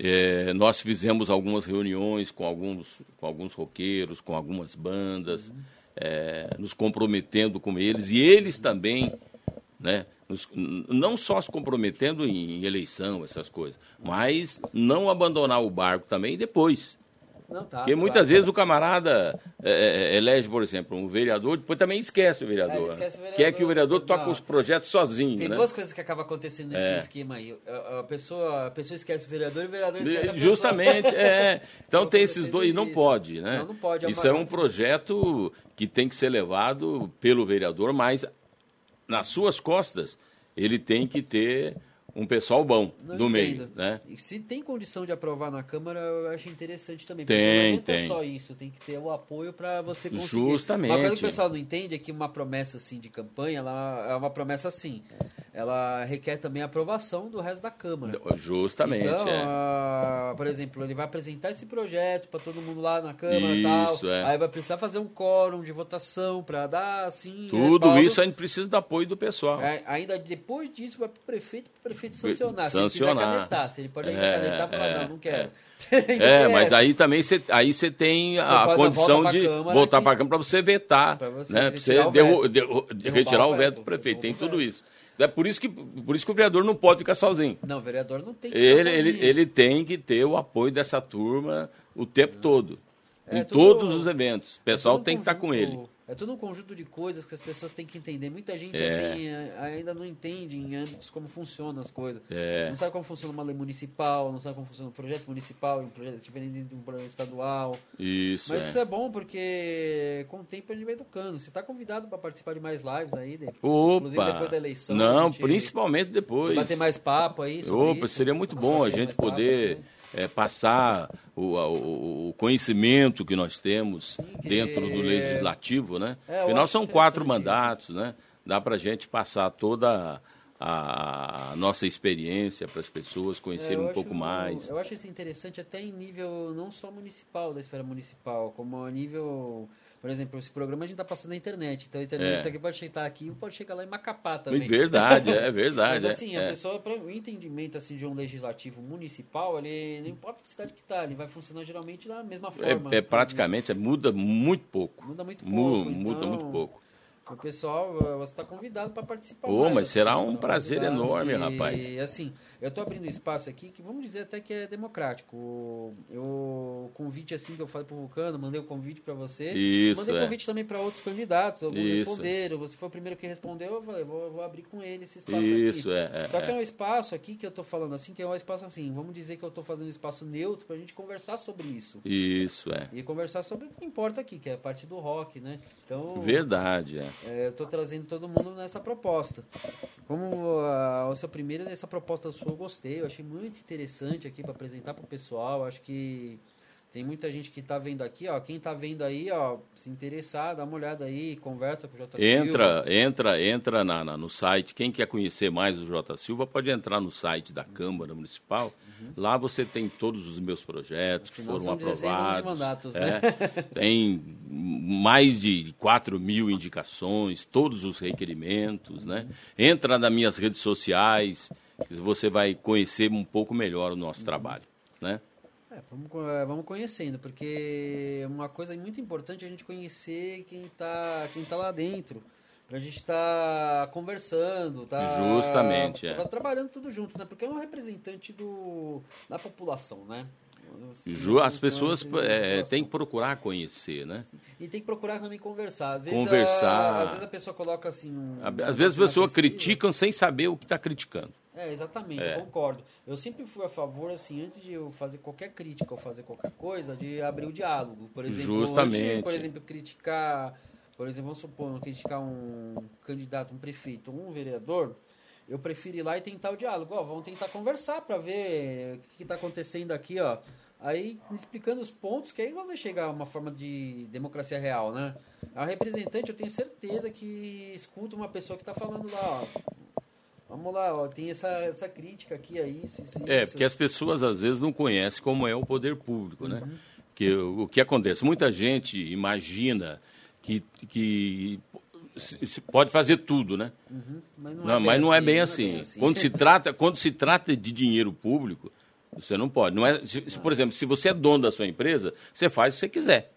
É, nós fizemos algumas reuniões com alguns, com alguns roqueiros, com algumas bandas, é, nos comprometendo com eles, e eles também, né, nos, não só se comprometendo em eleição, essas coisas, mas não abandonar o barco também depois. Não, tá, Porque muitas vezes o camarada é, é, é, elege, por exemplo, um vereador, depois também esquece o vereador. É, esquece o vereador. Quer que o vereador toque os projetos sozinho. Tem né? duas coisas que acabam acontecendo nesse é. esquema aí. A, a, pessoa, a pessoa esquece o vereador e o vereador esquece a pessoa. Justamente, é. (laughs) Então tem esses dois, e não pode, né? Não, não pode. É Isso é um projeto que tem que ser levado pelo vereador, mas nas suas costas ele tem que ter um pessoal bom não do meio. Né? E se tem condição de aprovar na Câmara, eu acho interessante também. Tem, não tem. só isso, tem que ter o apoio para você conseguir. Justamente. Uma coisa que o pessoal não entende é que uma promessa assim de campanha, ela é uma promessa assim. Ela requer também a aprovação do resto da Câmara. Justamente. Então, é. a, por exemplo, ele vai apresentar esse projeto para todo mundo lá na Câmara e tal. É. Aí vai precisar fazer um quórum de votação para dar assim. Tudo respaldo. isso a gente precisa do apoio do pessoal. É, ainda depois disso vai para o prefeito, para o prefeito sancionar. sancionar. Se ele quiser canetar, se ele pode é, canetar e falar, é, não, não quero. É, (laughs) é mas aí também você aí você tem você a condição de voltar para a Câmara para você vetar, para você, né? retirar, você derru retirar o veto do prefeito. Tem tudo isso. É por isso, que, por isso que o vereador não pode ficar sozinho. Não, o vereador não tem que ele, ele, ele tem que ter o apoio dessa turma o tempo todo. É, em todos os eventos. O pessoal é tem que estar com ele. É todo um conjunto de coisas que as pessoas têm que entender. Muita gente é. assim, ainda não entende em âmbitos como funcionam as coisas. É. Não sabe como funciona uma lei municipal, não sabe como funciona um projeto municipal, um projeto diferente de um projeto estadual. Isso. Mas é. isso é bom porque com o tempo a gente vai educando. Você está convidado para participar de mais lives aí, de, Opa. inclusive depois da eleição. Não, principalmente depois. Vai ter mais papo aí. Opa, isso. seria muito bom a gente poder. Papo, é, passar o, o, o, conhecimento que nós temos que... dentro do legislativo, né? É, Afinal, são quatro mandatos, né? Dá para a gente passar toda a, a nossa experiência para as pessoas conhecerem é, um pouco mais. Eu acho isso interessante até em nível não só municipal, da esfera municipal, como a nível por exemplo, esse programa a gente está passando na internet. Então a internet, é. isso aqui pode chegar aqui pode chegar lá em Macapá também. Verdade, é (laughs) verdade. Mas assim, é, a pessoa, para o entendimento assim, de um legislativo municipal, ele não importa a cidade que está, ele vai funcionar geralmente da mesma é, forma. É, é praticamente, muda muito pouco. Muda muito pouco. Muda, então, muito pouco. O pessoal, você está convidado para participar. Pô, mais, mas será um prazer enorme, e, rapaz. E assim, eu estou abrindo espaço aqui que vamos dizer até que é democrático. Eu, o convite assim que eu falei para o Vulcano, mandei o convite para você. Isso, mandei o é. convite também para outros candidatos. Alguns Isso. responderam. Você foi o primeiro que respondeu, eu falei, vou, vou abrir com ele esse espaço Isso, aqui. É, é, Só que é, é um espaço aqui que eu estou falando assim, que é um espaço assim, vamos dizer que eu estou fazendo um espaço neutro para a gente conversar sobre isso. Isso, é. E conversar sobre o que importa aqui, que é a parte do rock, né? Então, Verdade, é. É eu estou trazendo todo mundo nessa proposta. Como a, o seu primeiro, nessa proposta sua, eu gostei, eu achei muito interessante aqui para apresentar para o pessoal. Acho que tem muita gente que está vendo aqui, ó. Quem está vendo aí, ó, se interessar, dá uma olhada aí, conversa com o J. Entra, Silva. entra, entra na, na, no site. Quem quer conhecer mais o J. Silva pode entrar no site da Câmara Municipal. Uhum. Lá você tem todos os meus projetos que foram aprovados. Mandatos, é, né? (laughs) tem mais de 4 mil indicações, todos os requerimentos, né? Entra nas minhas redes sociais, você vai conhecer um pouco melhor o nosso uhum. trabalho, né? É, vamos, é, vamos conhecendo, porque uma coisa muito importante é a gente conhecer quem está quem tá lá dentro. Pra gente estar tá conversando, tá, Justamente, tá, é. trabalhando tudo junto, né? Porque é um representante do, da população, né? Ju, as pessoas é, têm que procurar conhecer, né? E tem que procurar também conversar. Às vezes conversar. A, às vezes a pessoa coloca assim. Um, às vezes as pessoas criticam sem saber o que está criticando. É, exatamente, é. eu concordo. Eu sempre fui a favor, assim, antes de eu fazer qualquer crítica ou fazer qualquer coisa, de abrir o diálogo. Por exemplo, Justamente. Por exemplo, criticar, por exemplo, vamos supor, criticar um candidato, um prefeito, um vereador, eu prefiro ir lá e tentar o diálogo. Ó, vamos tentar conversar para ver o que está acontecendo aqui, ó. Aí, explicando os pontos, que aí você chega a uma forma de democracia real, né? A representante, eu tenho certeza que escuta uma pessoa que está falando lá, ó, Vamos lá, ó, tem essa, essa crítica aqui a isso, isso É, isso. porque as pessoas às vezes não conhecem como é o poder público, né? Uhum. Que o, o que acontece? Muita gente imagina que, que se pode fazer tudo, né? Uhum. Mas não, não, é, bem mas não assim, é bem assim. Não é bem assim. Quando, se trata, quando se trata de dinheiro público, Você não pode. Não é, se, se, por exemplo, se você é dono da sua empresa, você faz o que você quiser.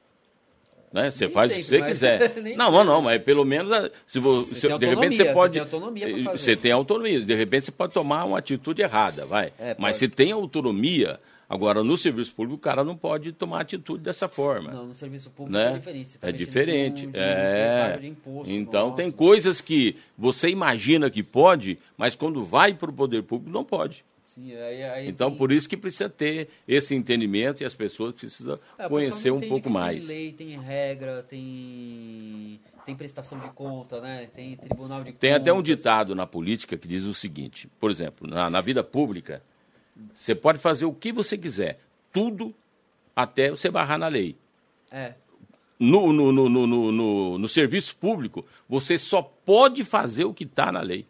Né? Você Nem faz sempre, o que você quiser. (laughs) Não, sempre. não, mas pelo menos a- se você, Você de repente você você pode tem autonomia pra fazer. você tem autonomia. De repente você pode tomar uma atitude errada, vai. É, mas você tem autonomia. Agora no serviço público o cara não pode tomar atitude dessa forma. Não, no serviço público né? é diferente. Você tá é diferente. com É. de imposto, então nossa. tem coisas que você imagina que pode, mas quando vai para o poder público não pode. Sim, aí, aí Então tem- por isso que precisa ter esse entendendimento e as pessoas precisam É, conhecer um pouco mais. Tem lei, tem regra, tem, tem prestação de conta, né? Tem tribunal de Tem até um contas. ditado na política que diz o seguinte: por exemplo, na, na vida pública, você pode fazer o que você quiser, tudo até você barrar na lei. É, No, no, no, no, no, no- no serviço público, você só pode fazer o que está na lei.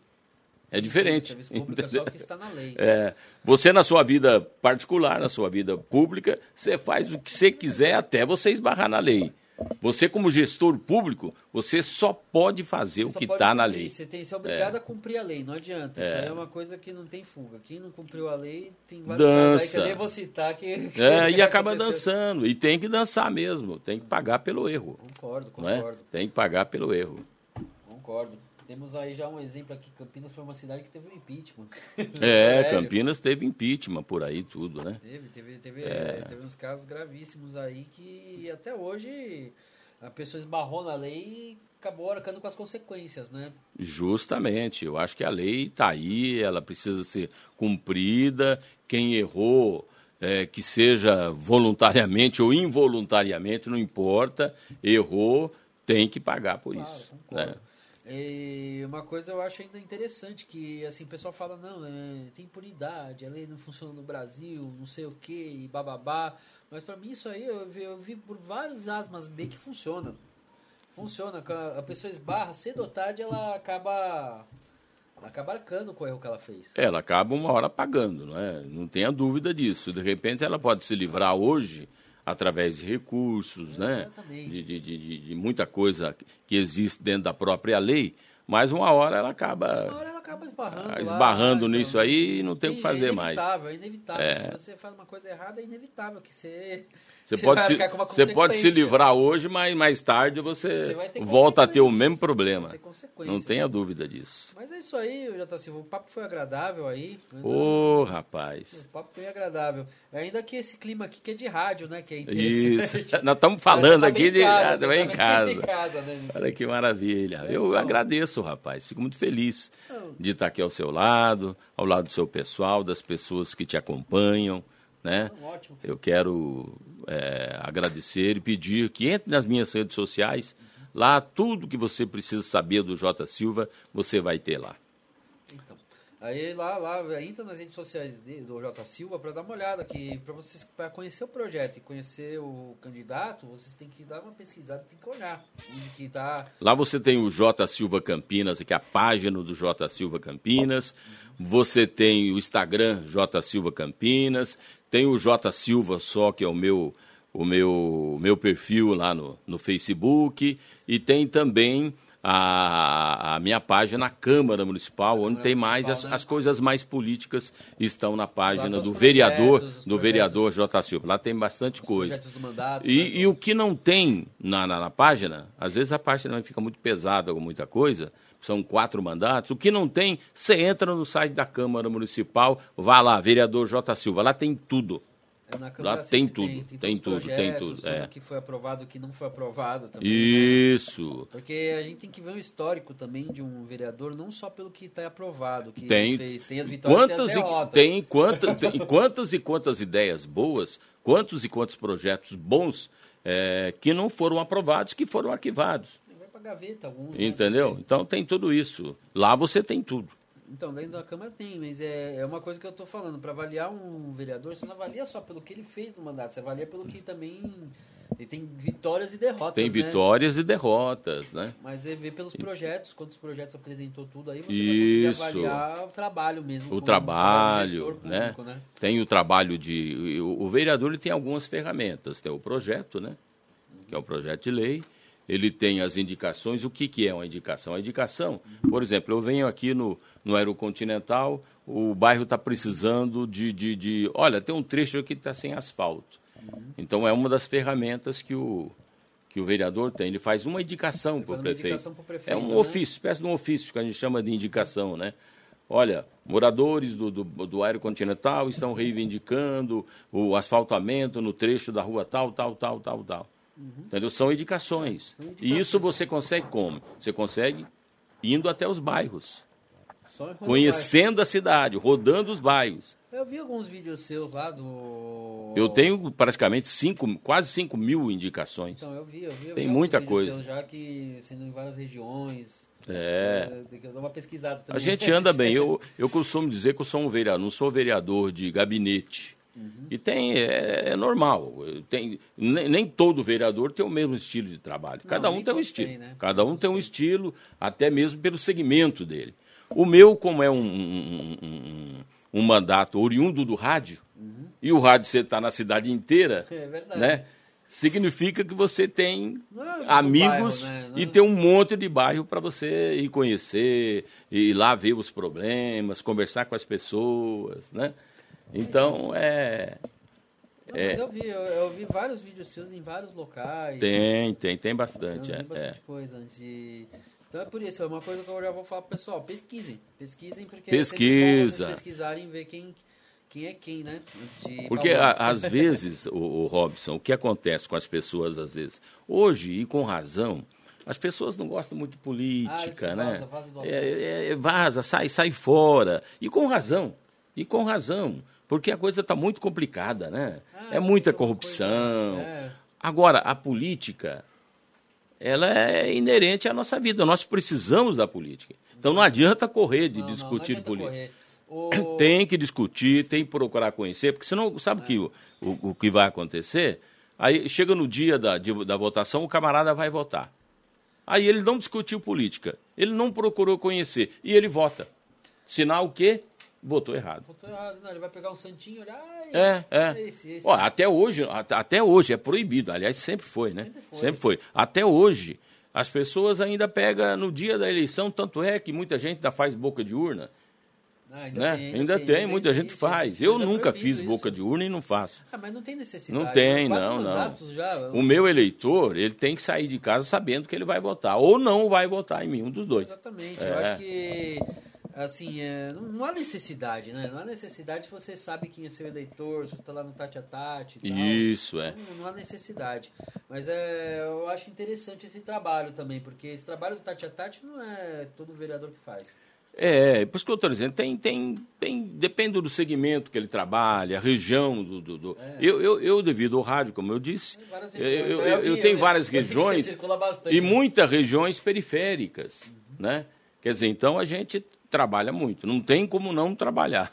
É diferente. o serviço público é só o que está na lei. É, você, na sua vida particular, na sua vida pública, você faz o que você quiser até você esbarrar na lei. Você, como gestor público, você só pode fazer o Você que só pode está na lei. Você tem você é obrigado a cumprir a lei, não adianta. Isso aí é uma coisa que não tem fuga. Quem não cumpriu a lei, tem vários casos aí que eu Dança. nem vou citar que. (laughs) que É, e acaba aconteceu. dançando. E tem que dançar mesmo. Tem que pagar pelo erro. Concordo, é? concordo, Tem que pagar pelo erro. concordo. Temos aí já um exemplo aqui. Campinas foi uma cidade que teve um impeachment. É. (laughs) Campinas teve impeachment por aí tudo, né? Teve, teve, teve, É. teve uns casos gravíssimos aí que até hoje a pessoa esbarrou na lei e acabou arcando com as consequências, né? Justamente. Eu acho que a lei está aí, ela precisa ser cumprida. Quem errou, é, que seja voluntariamente ou involuntariamente, não importa, errou, tem que pagar por Claro, isso. concordo. Né? E uma coisa eu acho ainda interessante que assim o pessoal fala não é, tem impunidade a lei não funciona no Brasil não sei o que bababá mas pra mim isso aí eu vi, eu vi por vários asmas B que funciona funciona a a pessoa esbarra cedo ou tarde ela acaba ela acaba arcando com o erro que ela fez Ela acaba uma hora pagando, não é? Não tenha dúvida disso. De repente ela pode se livrar hoje através de recursos, né? De, de, de, de- muita coisa que existe dentro da própria lei, mas uma hora ela uma acaba hora ela acaba esbarrando ah, lá, esbarrando então, nisso aí e não tem o que fazer é mais. inevitável, é inevitável. É. Se você faz uma coisa errada, é inevitável que você. (laughs) Você você pode, se, você pode se livrar hoje, mas mais tarde você, Você volta a ter o mesmo problema. Vai ter consequências. Não tenha dúvida disso. Mas é isso aí, Silva. O papo foi agradável aí. Ô, ah, rapaz. O papo foi agradável. Ainda que esse clima aqui que é de rádio, né? Que é Isso. interessante. (laughs) Nós estamos falando tá aqui de. casa, tá em bem casa. (laughs) em casa, né? Olha que maravilha. Eu Então. agradeço, rapaz. Fico muito feliz Não. De estar aqui ao seu lado, ao lado do seu pessoal, das pessoas que te acompanham, né? Ótimo. Eu quero é, agradecer e pedir que entre nas minhas redes sociais. Lá, tudo que você precisa saber do Jota Silva, você vai ter lá. Aí lá, lá, entra nas redes sociais do J Silva para dar uma olhada aqui, para vocês, para conhecer o projeto e conhecer o candidato, vocês têm que dar uma pesquisada, tem que olhar onde que tá. Lá você tem o J Silva Campinas, que é a página do J Silva Campinas. Você tem o Instagram J Silva Campinas. Tem o J Silva só, que é o meu, o meu, meu perfil lá no, no Facebook. E tem também a, a minha página na Câmara Municipal, onde Câmara tem mais as, né? as coisas mais políticas estão na página do vereador, do vereador J Silva. Lá tem bastante coisa. mandato. E, né? e o que não tem na, na, na página, às vezes a página fica muito pesada com muita coisa, são quatro mandatos. O que não tem, você entra no site da Câmara Municipal, vá lá, vereador J. Silva, lá tem tudo. É, Câmara lá tem tudo, tem os tudo, tem tudo, é. O que foi aprovado, o que não foi aprovado também. né? Isso. Porque a gente tem que ver o histórico também de um vereador, não só pelo que está aprovado, que Tem, fez. Tem as vitórias e quantas tem as e, derrotas. tem, quantas, tem quantas e quantas ideias boas, quantos e quantos projetos bons é, que não foram aprovados, que foram arquivados. Vai pra gaveta alguns. né? Entendeu? Então tem tudo isso. Lá você tem tudo. Então, dentro da Câmara tem, mas é, é uma coisa que eu estou falando. Para avaliar um vereador, você não avalia só pelo que ele fez no mandato, você avalia pelo que também. Ele tem vitórias e derrotas. Tem né? vitórias e derrotas, né? Mas é ver pelos projetos, quantos projetos apresentou tudo aí, você Isso. vai conseguir avaliar o trabalho mesmo. O trabalho, gestor né? público, né? Tem o trabalho de. O, o vereador ele tem algumas ferramentas. Tem o projeto, né? Que é o projeto de lei. Ele tem as indicações. O que, que é uma indicação? A indicação, por exemplo, eu venho aqui no, no Aerocontinental, o bairro está precisando de, de, de. Olha, tem um trecho aqui que está sem asfalto. Então é uma das ferramentas que o, que o vereador tem. Ele faz uma indicação para o prefeito. prefeito. É um né? ofício, espécie de um ofício que a gente chama de indicação, né? Olha, moradores do, do, do Aero Continental estão reivindicando o asfaltamento no trecho da rua tal, tal, tal, tal, tal. Uhum. Entendeu? São indicações. São indicações. E isso você consegue como? Você consegue indo até os bairros. Conhecendo a cidade, rodando os bairros. Eu vi alguns vídeos seus lá do. Eu tenho praticamente cinco, quase 5 mil indicações. Então, eu vi, eu vi. Eu Tem vi muita coisa. já que sendo em várias regiões. É. Tem que dar uma pesquisada também. A gente anda bem. Eu, (laughs) eu costumo dizer que eu sou um vereador, não sou vereador de gabinete. Uhum. E tem, é, é, normal. Tem, nem, nem, todo vereador tem o mesmo estilo de trabalho. Cada não, um tem um estilo. Tem, né? Cada um tem um estilo, até mesmo pelo segmento dele. O meu, como é um, um, um, um mandato oriundo do rádio, uhum. e o rádio você está na cidade inteira, é né? significa que você tem é amigos bairro, né? e tem um monte de bairro para você ir conhecer, ir lá ver os problemas, conversar com as pessoas, né? Então, é... Não, é... Mas eu vi, eu, eu, vi vários vídeos seus em vários locais. Tem, tem, tem bastante. Tem é, bastante é. coisa de então é por isso, é uma coisa que eu já vou falar pro pessoal, pesquisem, pesquisem porque Pesquisa. é pesquisarem ver quem, quem é quem, né? porque a, às (laughs) vezes, o, o, Robson, o que acontece com as pessoas às vezes? Hoje, e com razão, as pessoas não gostam muito de política, ah, né? Vaza, vaza, é, é, é, vaza, sai, sai fora. E com razão. E com razão. Porque a coisa está muito complicada, né? Ah, é muita corrupção. Coisa, é. Agora, a política, ela é inerente à nossa vida. Nós precisamos da política. Então não adianta correr de não, discutir não, não política. (clears throat) O... Tem que discutir, tem que procurar conhecer, porque senão, sabe é. que o, o, o, que vai acontecer? Aí chega no dia da, de, da votação, o camarada vai votar. Aí ele não discutiu política, ele não procurou conhecer, e ele vota. Sinal que votou errado. Votou errado, não, ele vai pegar um santinho e olhar. Ah, é, é. Esse, esse. Ó, até hoje, até hoje é proibido. Aliás, sempre foi, né? Sempre foi. Sempre foi. Até hoje, as pessoas ainda pegam no dia da eleição, tanto é que muita gente ainda faz boca de urna. Ah, ainda, né? tem, ainda, ainda, tem, tem, muita tem, gente isso, faz. Eu é nunca fiz isso. boca de urna e não faço. Ah, mas não tem necessidade. Não tem, não, não. Já... O meu eleitor, ele tem que sair de casa sabendo que ele vai votar. Ou não vai votar em mim, um dos dois. Exatamente. É. Eu acho que assim, é, não, há necessidade, né? Não há necessidade se você sabe quem é seu eleitor, se você está lá no Tati a Tati. Isso, é. Não, não, há necessidade. Mas é, eu acho interessante esse trabalho também, porque esse trabalho do Tati a Tati não é todo vereador que faz. É, por isso que eu estou dizendo, tem, tem, tem, depende do segmento que ele trabalha, a região do. do, do. É. Eu, eu, eu, devido ao rádio, como eu disse, eu, eu, eu, eu, tenho várias (laughs) regiões e muitas regiões periféricas. Uhum. Né? Quer dizer, então a gente trabalha muito. Não tem como não trabalhar.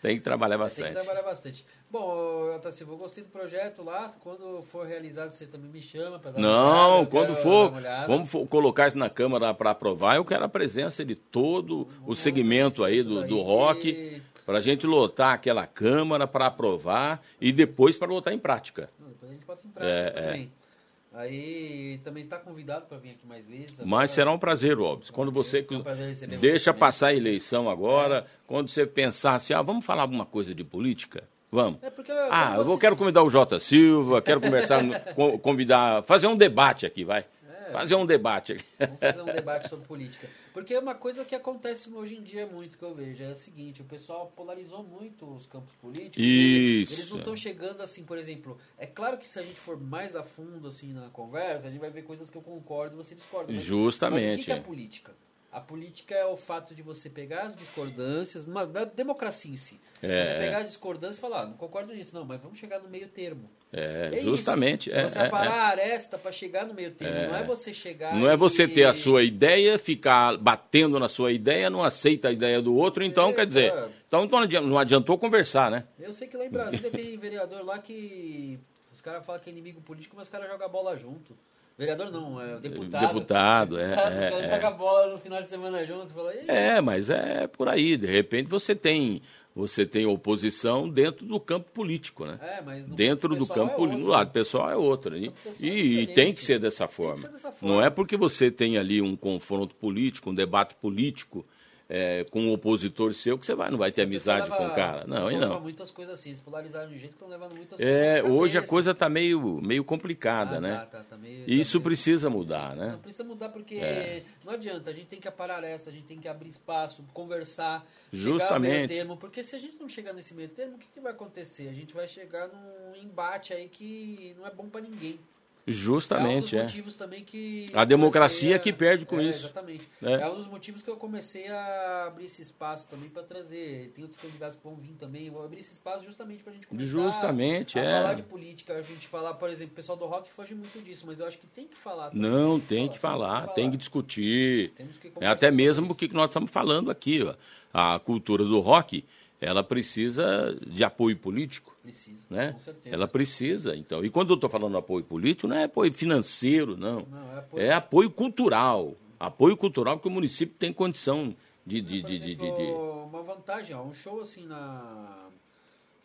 tem que trabalhar bastante. Tem que trabalhar bastante. Bom, Otacílio, eu gostei do projeto lá. Quando for realizado, você também me chama para dar Não, uma quando for, vamos colocar isso na Câmara para aprovar. Eu quero a presença de todo o segmento aí do, do rock, para a gente lotar aquela Câmara para aprovar e depois para botar em prática. Não, depois a gente bota em prática é, também. É. Aí também está convidado para vir aqui mais vezes. Agora. Mas será um prazer, Robson. Quando você um deixa você passar a eleição agora, é. quando você pensar assim, ah, vamos falar alguma coisa de política? Vamos. É porque, ah, eu vou, quero convidar o Jota Silva, quero conversar, (laughs) convidar, fazer um debate aqui, vai. É. fazer um debate aqui. Vamos fazer um debate sobre política. Porque é uma coisa que acontece hoje em dia muito que eu vejo. É o seguinte, o pessoal polarizou muito os campos políticos. Isso. Eles não estão chegando assim, por exemplo. É claro que se a gente for mais a fundo assim na conversa, a gente vai ver coisas que eu concordo e você discorda. Mas, Justamente. Mas o que, que é política? A política é o fato de você pegar as discordâncias, uma, da democracia em si. É. Você pegar as discordâncias e falar, ah, não concordo nisso, não, mas vamos chegar no meio termo. É, é justamente. Isso. É, você é, parar é. a aresta para chegar no meio termo. Não é, é você chegar. Não é você ter a sua ideia, ficar batendo na sua ideia, não aceita a ideia do outro, você, então quer dizer. Então não adiantou conversar, né? Eu sei que lá em Brasília tem vereador lá que. Os caras falam que é inimigo político, mas os caras jogam bola junto. Vereador não, é o deputado. Deputado, é. Deputado, é, os caras é. jogam bola no final de semana junto. Fala, é, mas é por aí. De repente você tem você tem oposição dentro do campo político, né? É, mas dentro do campo é político, do lado pessoal é outro. Né? E, e, tem que ser dessa forma. Ser dessa forma. Não é porque você tem ali um confronto político, um debate político, é, com um opositor seu que você vai, não vai ter amizade leva, com o cara. Não, e não. muitas coisas assim, se polarizaram de um jeito que estão levando muitas é, coisas. Hoje a coisa está meio, meio complicada, ah, né? Tá, tá, tá meio, e isso meio... precisa mudar, né? Não, precisa mudar porque é. não adianta, a gente tem que aparar essa, a gente tem que abrir espaço, conversar, Justamente. meio termo, porque se a gente não chegar nesse meio termo, o que, que vai acontecer? A gente vai chegar num embate aí que não é bom para ninguém. Justamente, é. Um é. dos motivos também que a democracia a... que perde com é, isso. Exatamente. É. é. um dos motivos que eu comecei a abrir esse espaço também para trazer. Tem outros candidatos que vão vir também. Eu vou abrir esse espaço justamente para a gente começar justamente, a, a é. falar de política. A gente falar, por exemplo, o pessoal do rock foge muito disso, mas eu acho que tem que falar. Também. Não, tem, tem que, falar, tem que, tem que discutir. Que é até mesmo o que nós estamos falando aqui. Ó. A cultura do rock ela precisa de apoio político. Precisa, né? com certeza. Ela precisa, então. E quando eu estou falando apoio político, não é apoio financeiro, não. não é, apoio... é, apoio... cultural. Apoio cultural que o município tem condição de. de, de, exemplo, de, de, Uma vantagem, ó, um show assim na.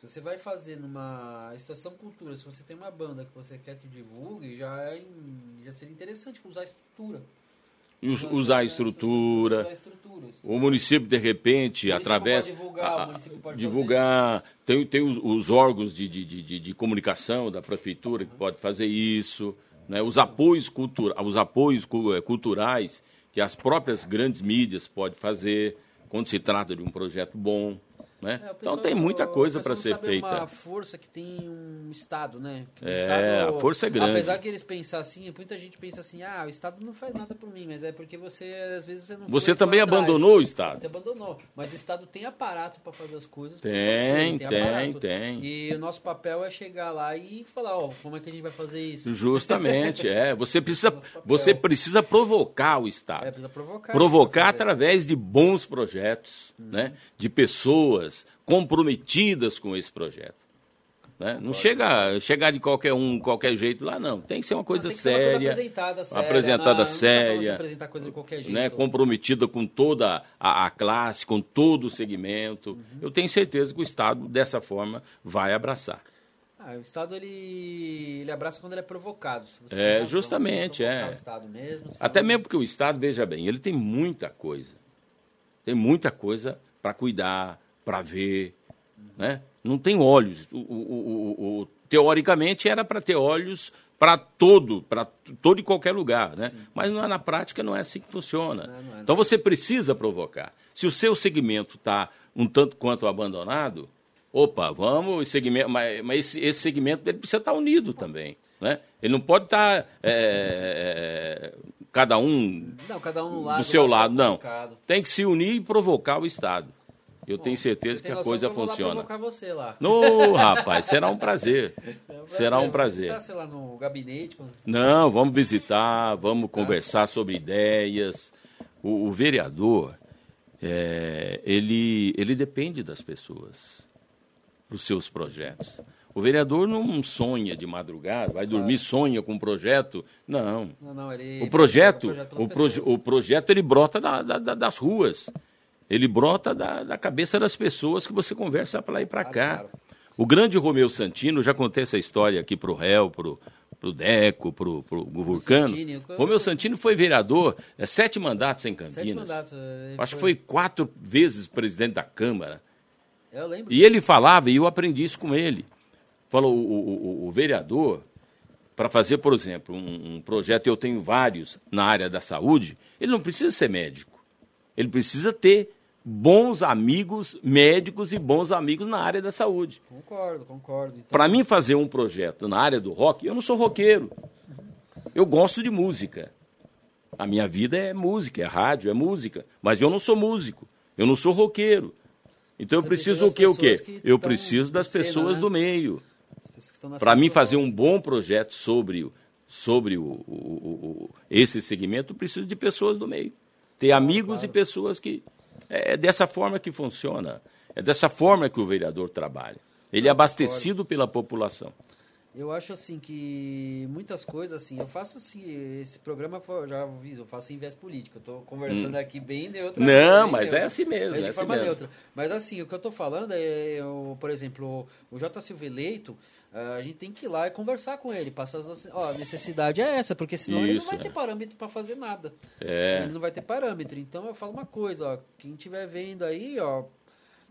Você vai fazer numa estação cultura, se você tem uma banda que você quer que divulgue, já, é, já seria interessante usar a estrutura usar a estrutura. O município, de repente, o através. Divulgar, a, divulgar. Tem, tem os, os órgãos de, de, de, de, comunicação da prefeitura que pode fazer isso. Né? Os, apoios cultura, os apoios culturais que as próprias grandes mídias podem fazer quando se trata de um projeto bom. Né? É, então tem muita coisa para ser feita. uma força que tem um Estado, né? Um é, estado, a força é grande. Apesar que eles pensam assim, muita gente pensa assim, ah, o Estado não faz nada por mim, mas é porque você, às vezes, você não Você também abandonou o Estado. Você abandonou. Mas o Estado tem aparato para fazer as coisas tem, você, tem, tem, tem, E o nosso papel é chegar lá e falar, ó, como é que a gente vai fazer isso? Justamente, é. Você precisa, você precisa provocar o Estado. É, precisa provocar. Provocar através de bons projetos, uhum. né? De pessoas comprometidas com esse projeto. Né? Não chega chegar de qualquer um, qualquer jeito lá, não. Tem que ser uma coisa não, séria. Uma coisa apresentada séria. Apresentada não, séria. Não apresentar coisa de qualquer jeito. Né? Comprometida com toda a, a classe, com todo o segmento. Uhum. Eu tenho certeza que o Estado, dessa forma, vai abraçar. Ah, o Estado ele, ele abraça quando ele é provocado. é, justamente, é. Mesmo, Até mesmo porque o Estado, veja bem, ele tem muita coisa. Tem muita coisa para cuidar, para ver. Né? Não tem olhos. O, o, o, teoricamente era para ter olhos para todo, para todo e qualquer lugar, né? Mas não, é, na prática não é assim que funciona. Não, não é, então você precisa provocar. Se o seu segmento está um tanto quanto abandonado, opa, vamos, segmento, mas, mas esse, esse segmento dele precisa estar unido também. Né? Ele não pode estar é, cada um, não, cada um lado, do seu lado, não. Tem que se unir e provocar o Estado. Eu Bom, tenho certeza que a coisa funciona. Eu vou você lá. No, rapaz, será um prazer. (laughs) É um será um prazer. Visitar, sei lá, no gabinete. Não, vamos visitar, vamos tá. conversar sobre ideias. O, o vereador, é, ele, ele depende das pessoas, dos seus projetos. O vereador não sonha de madrugada, vai dormir, sonha com um projeto. Não. não, não ele, o projeto, o, proje, o projeto ele brota da, da, das ruas. Ele brota da, da cabeça das pessoas que você conversa para lá e para cá. O grande Romeu Santino, já contei essa história aqui para o réu, para o Deco, para o Vulcano. Romeu Santino foi vereador, é, sete mandatos em Campinas. Sete mandatos. Acho que foi quatro vezes presidente da Câmara. Eu lembro. E ele falava, e eu aprendi isso com ele. Falou, o, o, o vereador, para fazer, por exemplo, um, um projeto, eu tenho vários na área da saúde, ele não precisa ser médico. Ele precisa ter bons amigos médicos e bons amigos na área da saúde. Concordo, concordo. Então... Para mim fazer um projeto na área do rock, eu não sou roqueiro. Eu gosto de música. A minha vida é música, é rádio, é música. Mas eu não sou músico. Eu não sou roqueiro. Então Você eu preciso o quê? O quê? Eu preciso das pessoas né? do meio. Para mim fazer um bom projeto sobre, sobre o, o, o, esse segmento, eu preciso de pessoas do meio ter amigos claro. e pessoas que. É, é dessa forma que funciona. É dessa forma que o vereador trabalha. Ele é abastecido pela população. Eu acho assim que muitas coisas assim, eu faço assim, esse programa eu já aviso, eu faço em viés político. Eu tô conversando hum. aqui bem neutra. Não, mas neutra, é assim mesmo, é de é forma assim neutra. Mas assim, o que eu tô falando é, eu, por exemplo, o J. Silva eleito, a gente tem que ir lá e conversar com ele, passar as ó, a necessidade é essa, porque senão Isso, ele não vai ter parâmetro para fazer nada. É. Ele não vai ter parâmetro. Então eu falo uma coisa, ó, quem estiver vendo aí, ó,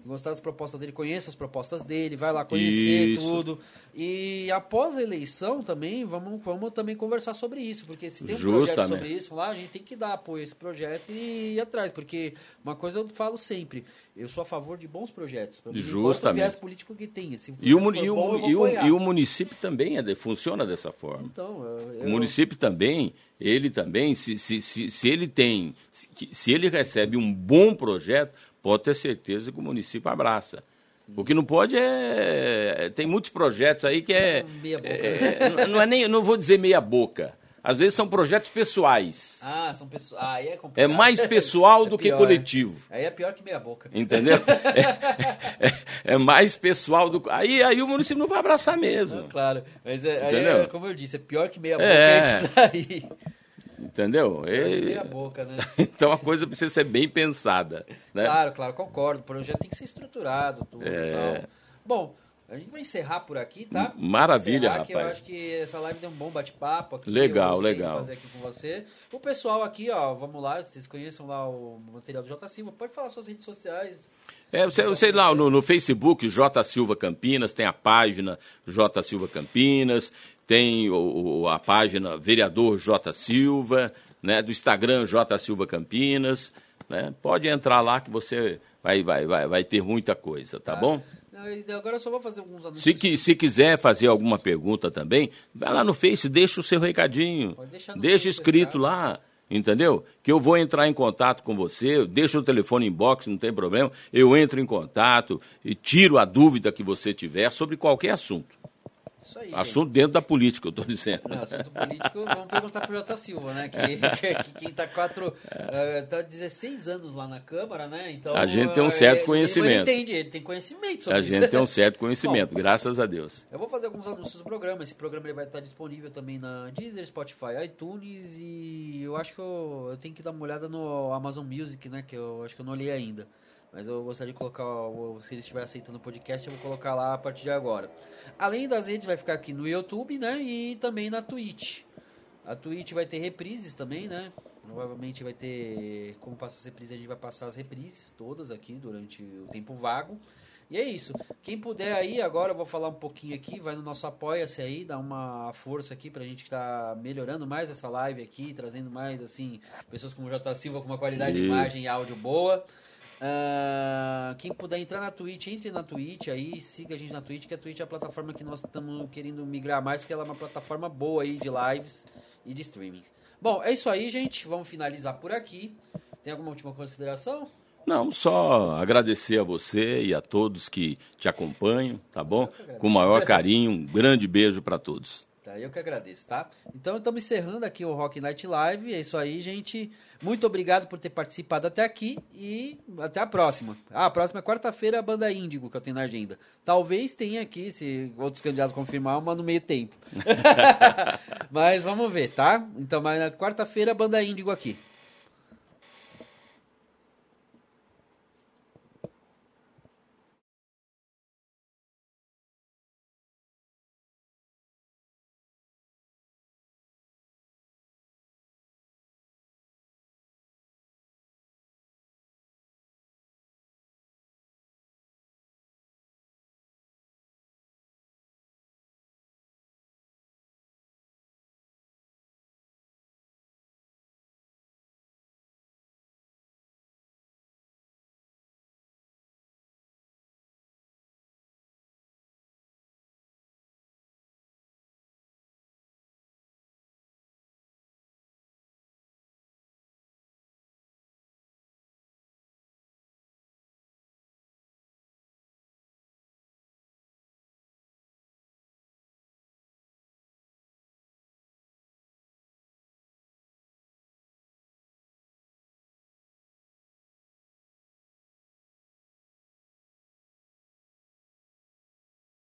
gostar das propostas dele, conheça as propostas dele, vai lá conhecer isso. tudo. E após a eleição também, vamos, vamos também conversar sobre isso, porque se tem um Justamente. projeto sobre isso lá, a gente tem que dar apoio a esse projeto e ir atrás, porque uma coisa eu falo sempre, eu sou a favor de bons projetos. Justamente. viés político que tem. e, o, e, bom, e, o, e, o, município também é, funciona dessa forma. Então, eu, o município também, ele também, se, se, se, se ele tem, se, se ele recebe um bom projeto, pode ter certeza que o município abraça. Sim. O que não pode é. Tem muitos projetos aí que é. Meia boca. É, não é nem. Não vou dizer meia boca. Às vezes são projetos pessoais. Ah, são pessoais. Ah, aí é complicado. É mais pessoal (laughs) é do pior, que coletivo. Aí é pior que meia boca. Entendeu? (laughs) é, é, é, mais pessoal do. Aí, aí o município não vai abraçar mesmo. Não, claro. Mas é, aí é, como eu disse, é pior que meia boca. É, isso daí. Entendeu? E... a boca, né? (laughs) então a coisa precisa ser bem pensada. Né? Claro, claro, concordo. O projeto tem que ser estruturado, tudo é... Bom, a gente vai encerrar por aqui, tá? Maravilha, encerrar, rapaz. eu acho que essa live deu um bom bate-papo aqui. Legal, legal. fazer aqui com você. O pessoal aqui, ó, vamos lá, vocês conheçam lá o material do J Silva. Pode falar suas redes sociais. É, você, você lá no, no, Facebook, J Silva Campinas, tem a página J Silva Campinas, tem o, a página Vereador J Silva, né, do Instagram J Silva Campinas, né? Pode entrar lá que você vai, vai, vai, vai ter muita coisa, tá, tá. bom? Agora eu só vou fazer alguns anúncios. Se, que, se quiser fazer alguma pergunta também, vai lá no Face, deixa o seu recadinho. Deixa escrito lá entendeu? Que eu vou entrar em contato com você, deixa o telefone inbox, não tem problema, eu entro em contato e tiro a dúvida que você tiver sobre qualquer assunto. Isso aí. Assunto gente. dentro da política, eu estou dizendo. Não, assunto político, vamos perguntar para o Jota Silva, né? Que, (laughs) que, que quem está quatro. Está uh, 16 anos lá na Câmara, né? Então. A gente tem um certo é, conhecimento. Ele entende, ele tem conhecimento sobre a isso. A gente tem um certo (laughs) conhecimento, Bom, graças a Deus. Eu vou fazer alguns anúncios do programa. Esse programa ele vai estar disponível também na Deezer, Spotify, iTunes e eu acho que eu, eu tenho que dar uma olhada no Amazon Music, né? Que eu acho que eu não olhei ainda. Mas eu gostaria de colocar, se ele estiver aceitando o podcast, eu vou colocar lá a partir de agora. Além das redes, vai ficar aqui no YouTube, né? E também na Twitch. A Twitch vai ter reprises também, né? Provavelmente vai ter. Como passa as reprises, a gente vai passar as reprises todas aqui durante o tempo vago. E é isso. Quem puder aí, agora eu vou falar um pouquinho aqui, vai no nosso Apoia-se aí, dá uma força aqui pra gente que tá melhorando mais essa live aqui, trazendo mais, assim, pessoas como o J. Silva com uma qualidade e... de imagem e áudio boa. Uh, quem puder entrar na Twitch, entre na Twitch aí, siga a gente na Twitch, que a Twitch é a plataforma que nós estamos querendo migrar mais, porque ela é uma plataforma boa aí de lives e de streaming. Bom, é isso aí, gente. Vamos finalizar por aqui. Tem alguma última consideração? Não, só agradecer a você e a todos que te acompanham, tá bom? Com o maior carinho, um grande beijo para todos. Tá, eu que agradeço, tá? Então estamos encerrando aqui o Rock Night Live. É isso aí, gente. Muito obrigado por ter participado até aqui e até a próxima. Ah, a próxima é quarta-feira a banda Índigo que eu tenho na agenda. Talvez tenha aqui, se outros candidatos confirmar, uma no meio tempo. (laughs) (laughs) mas vamos ver, tá? Então, mas na quarta-feira a banda Índigo aqui.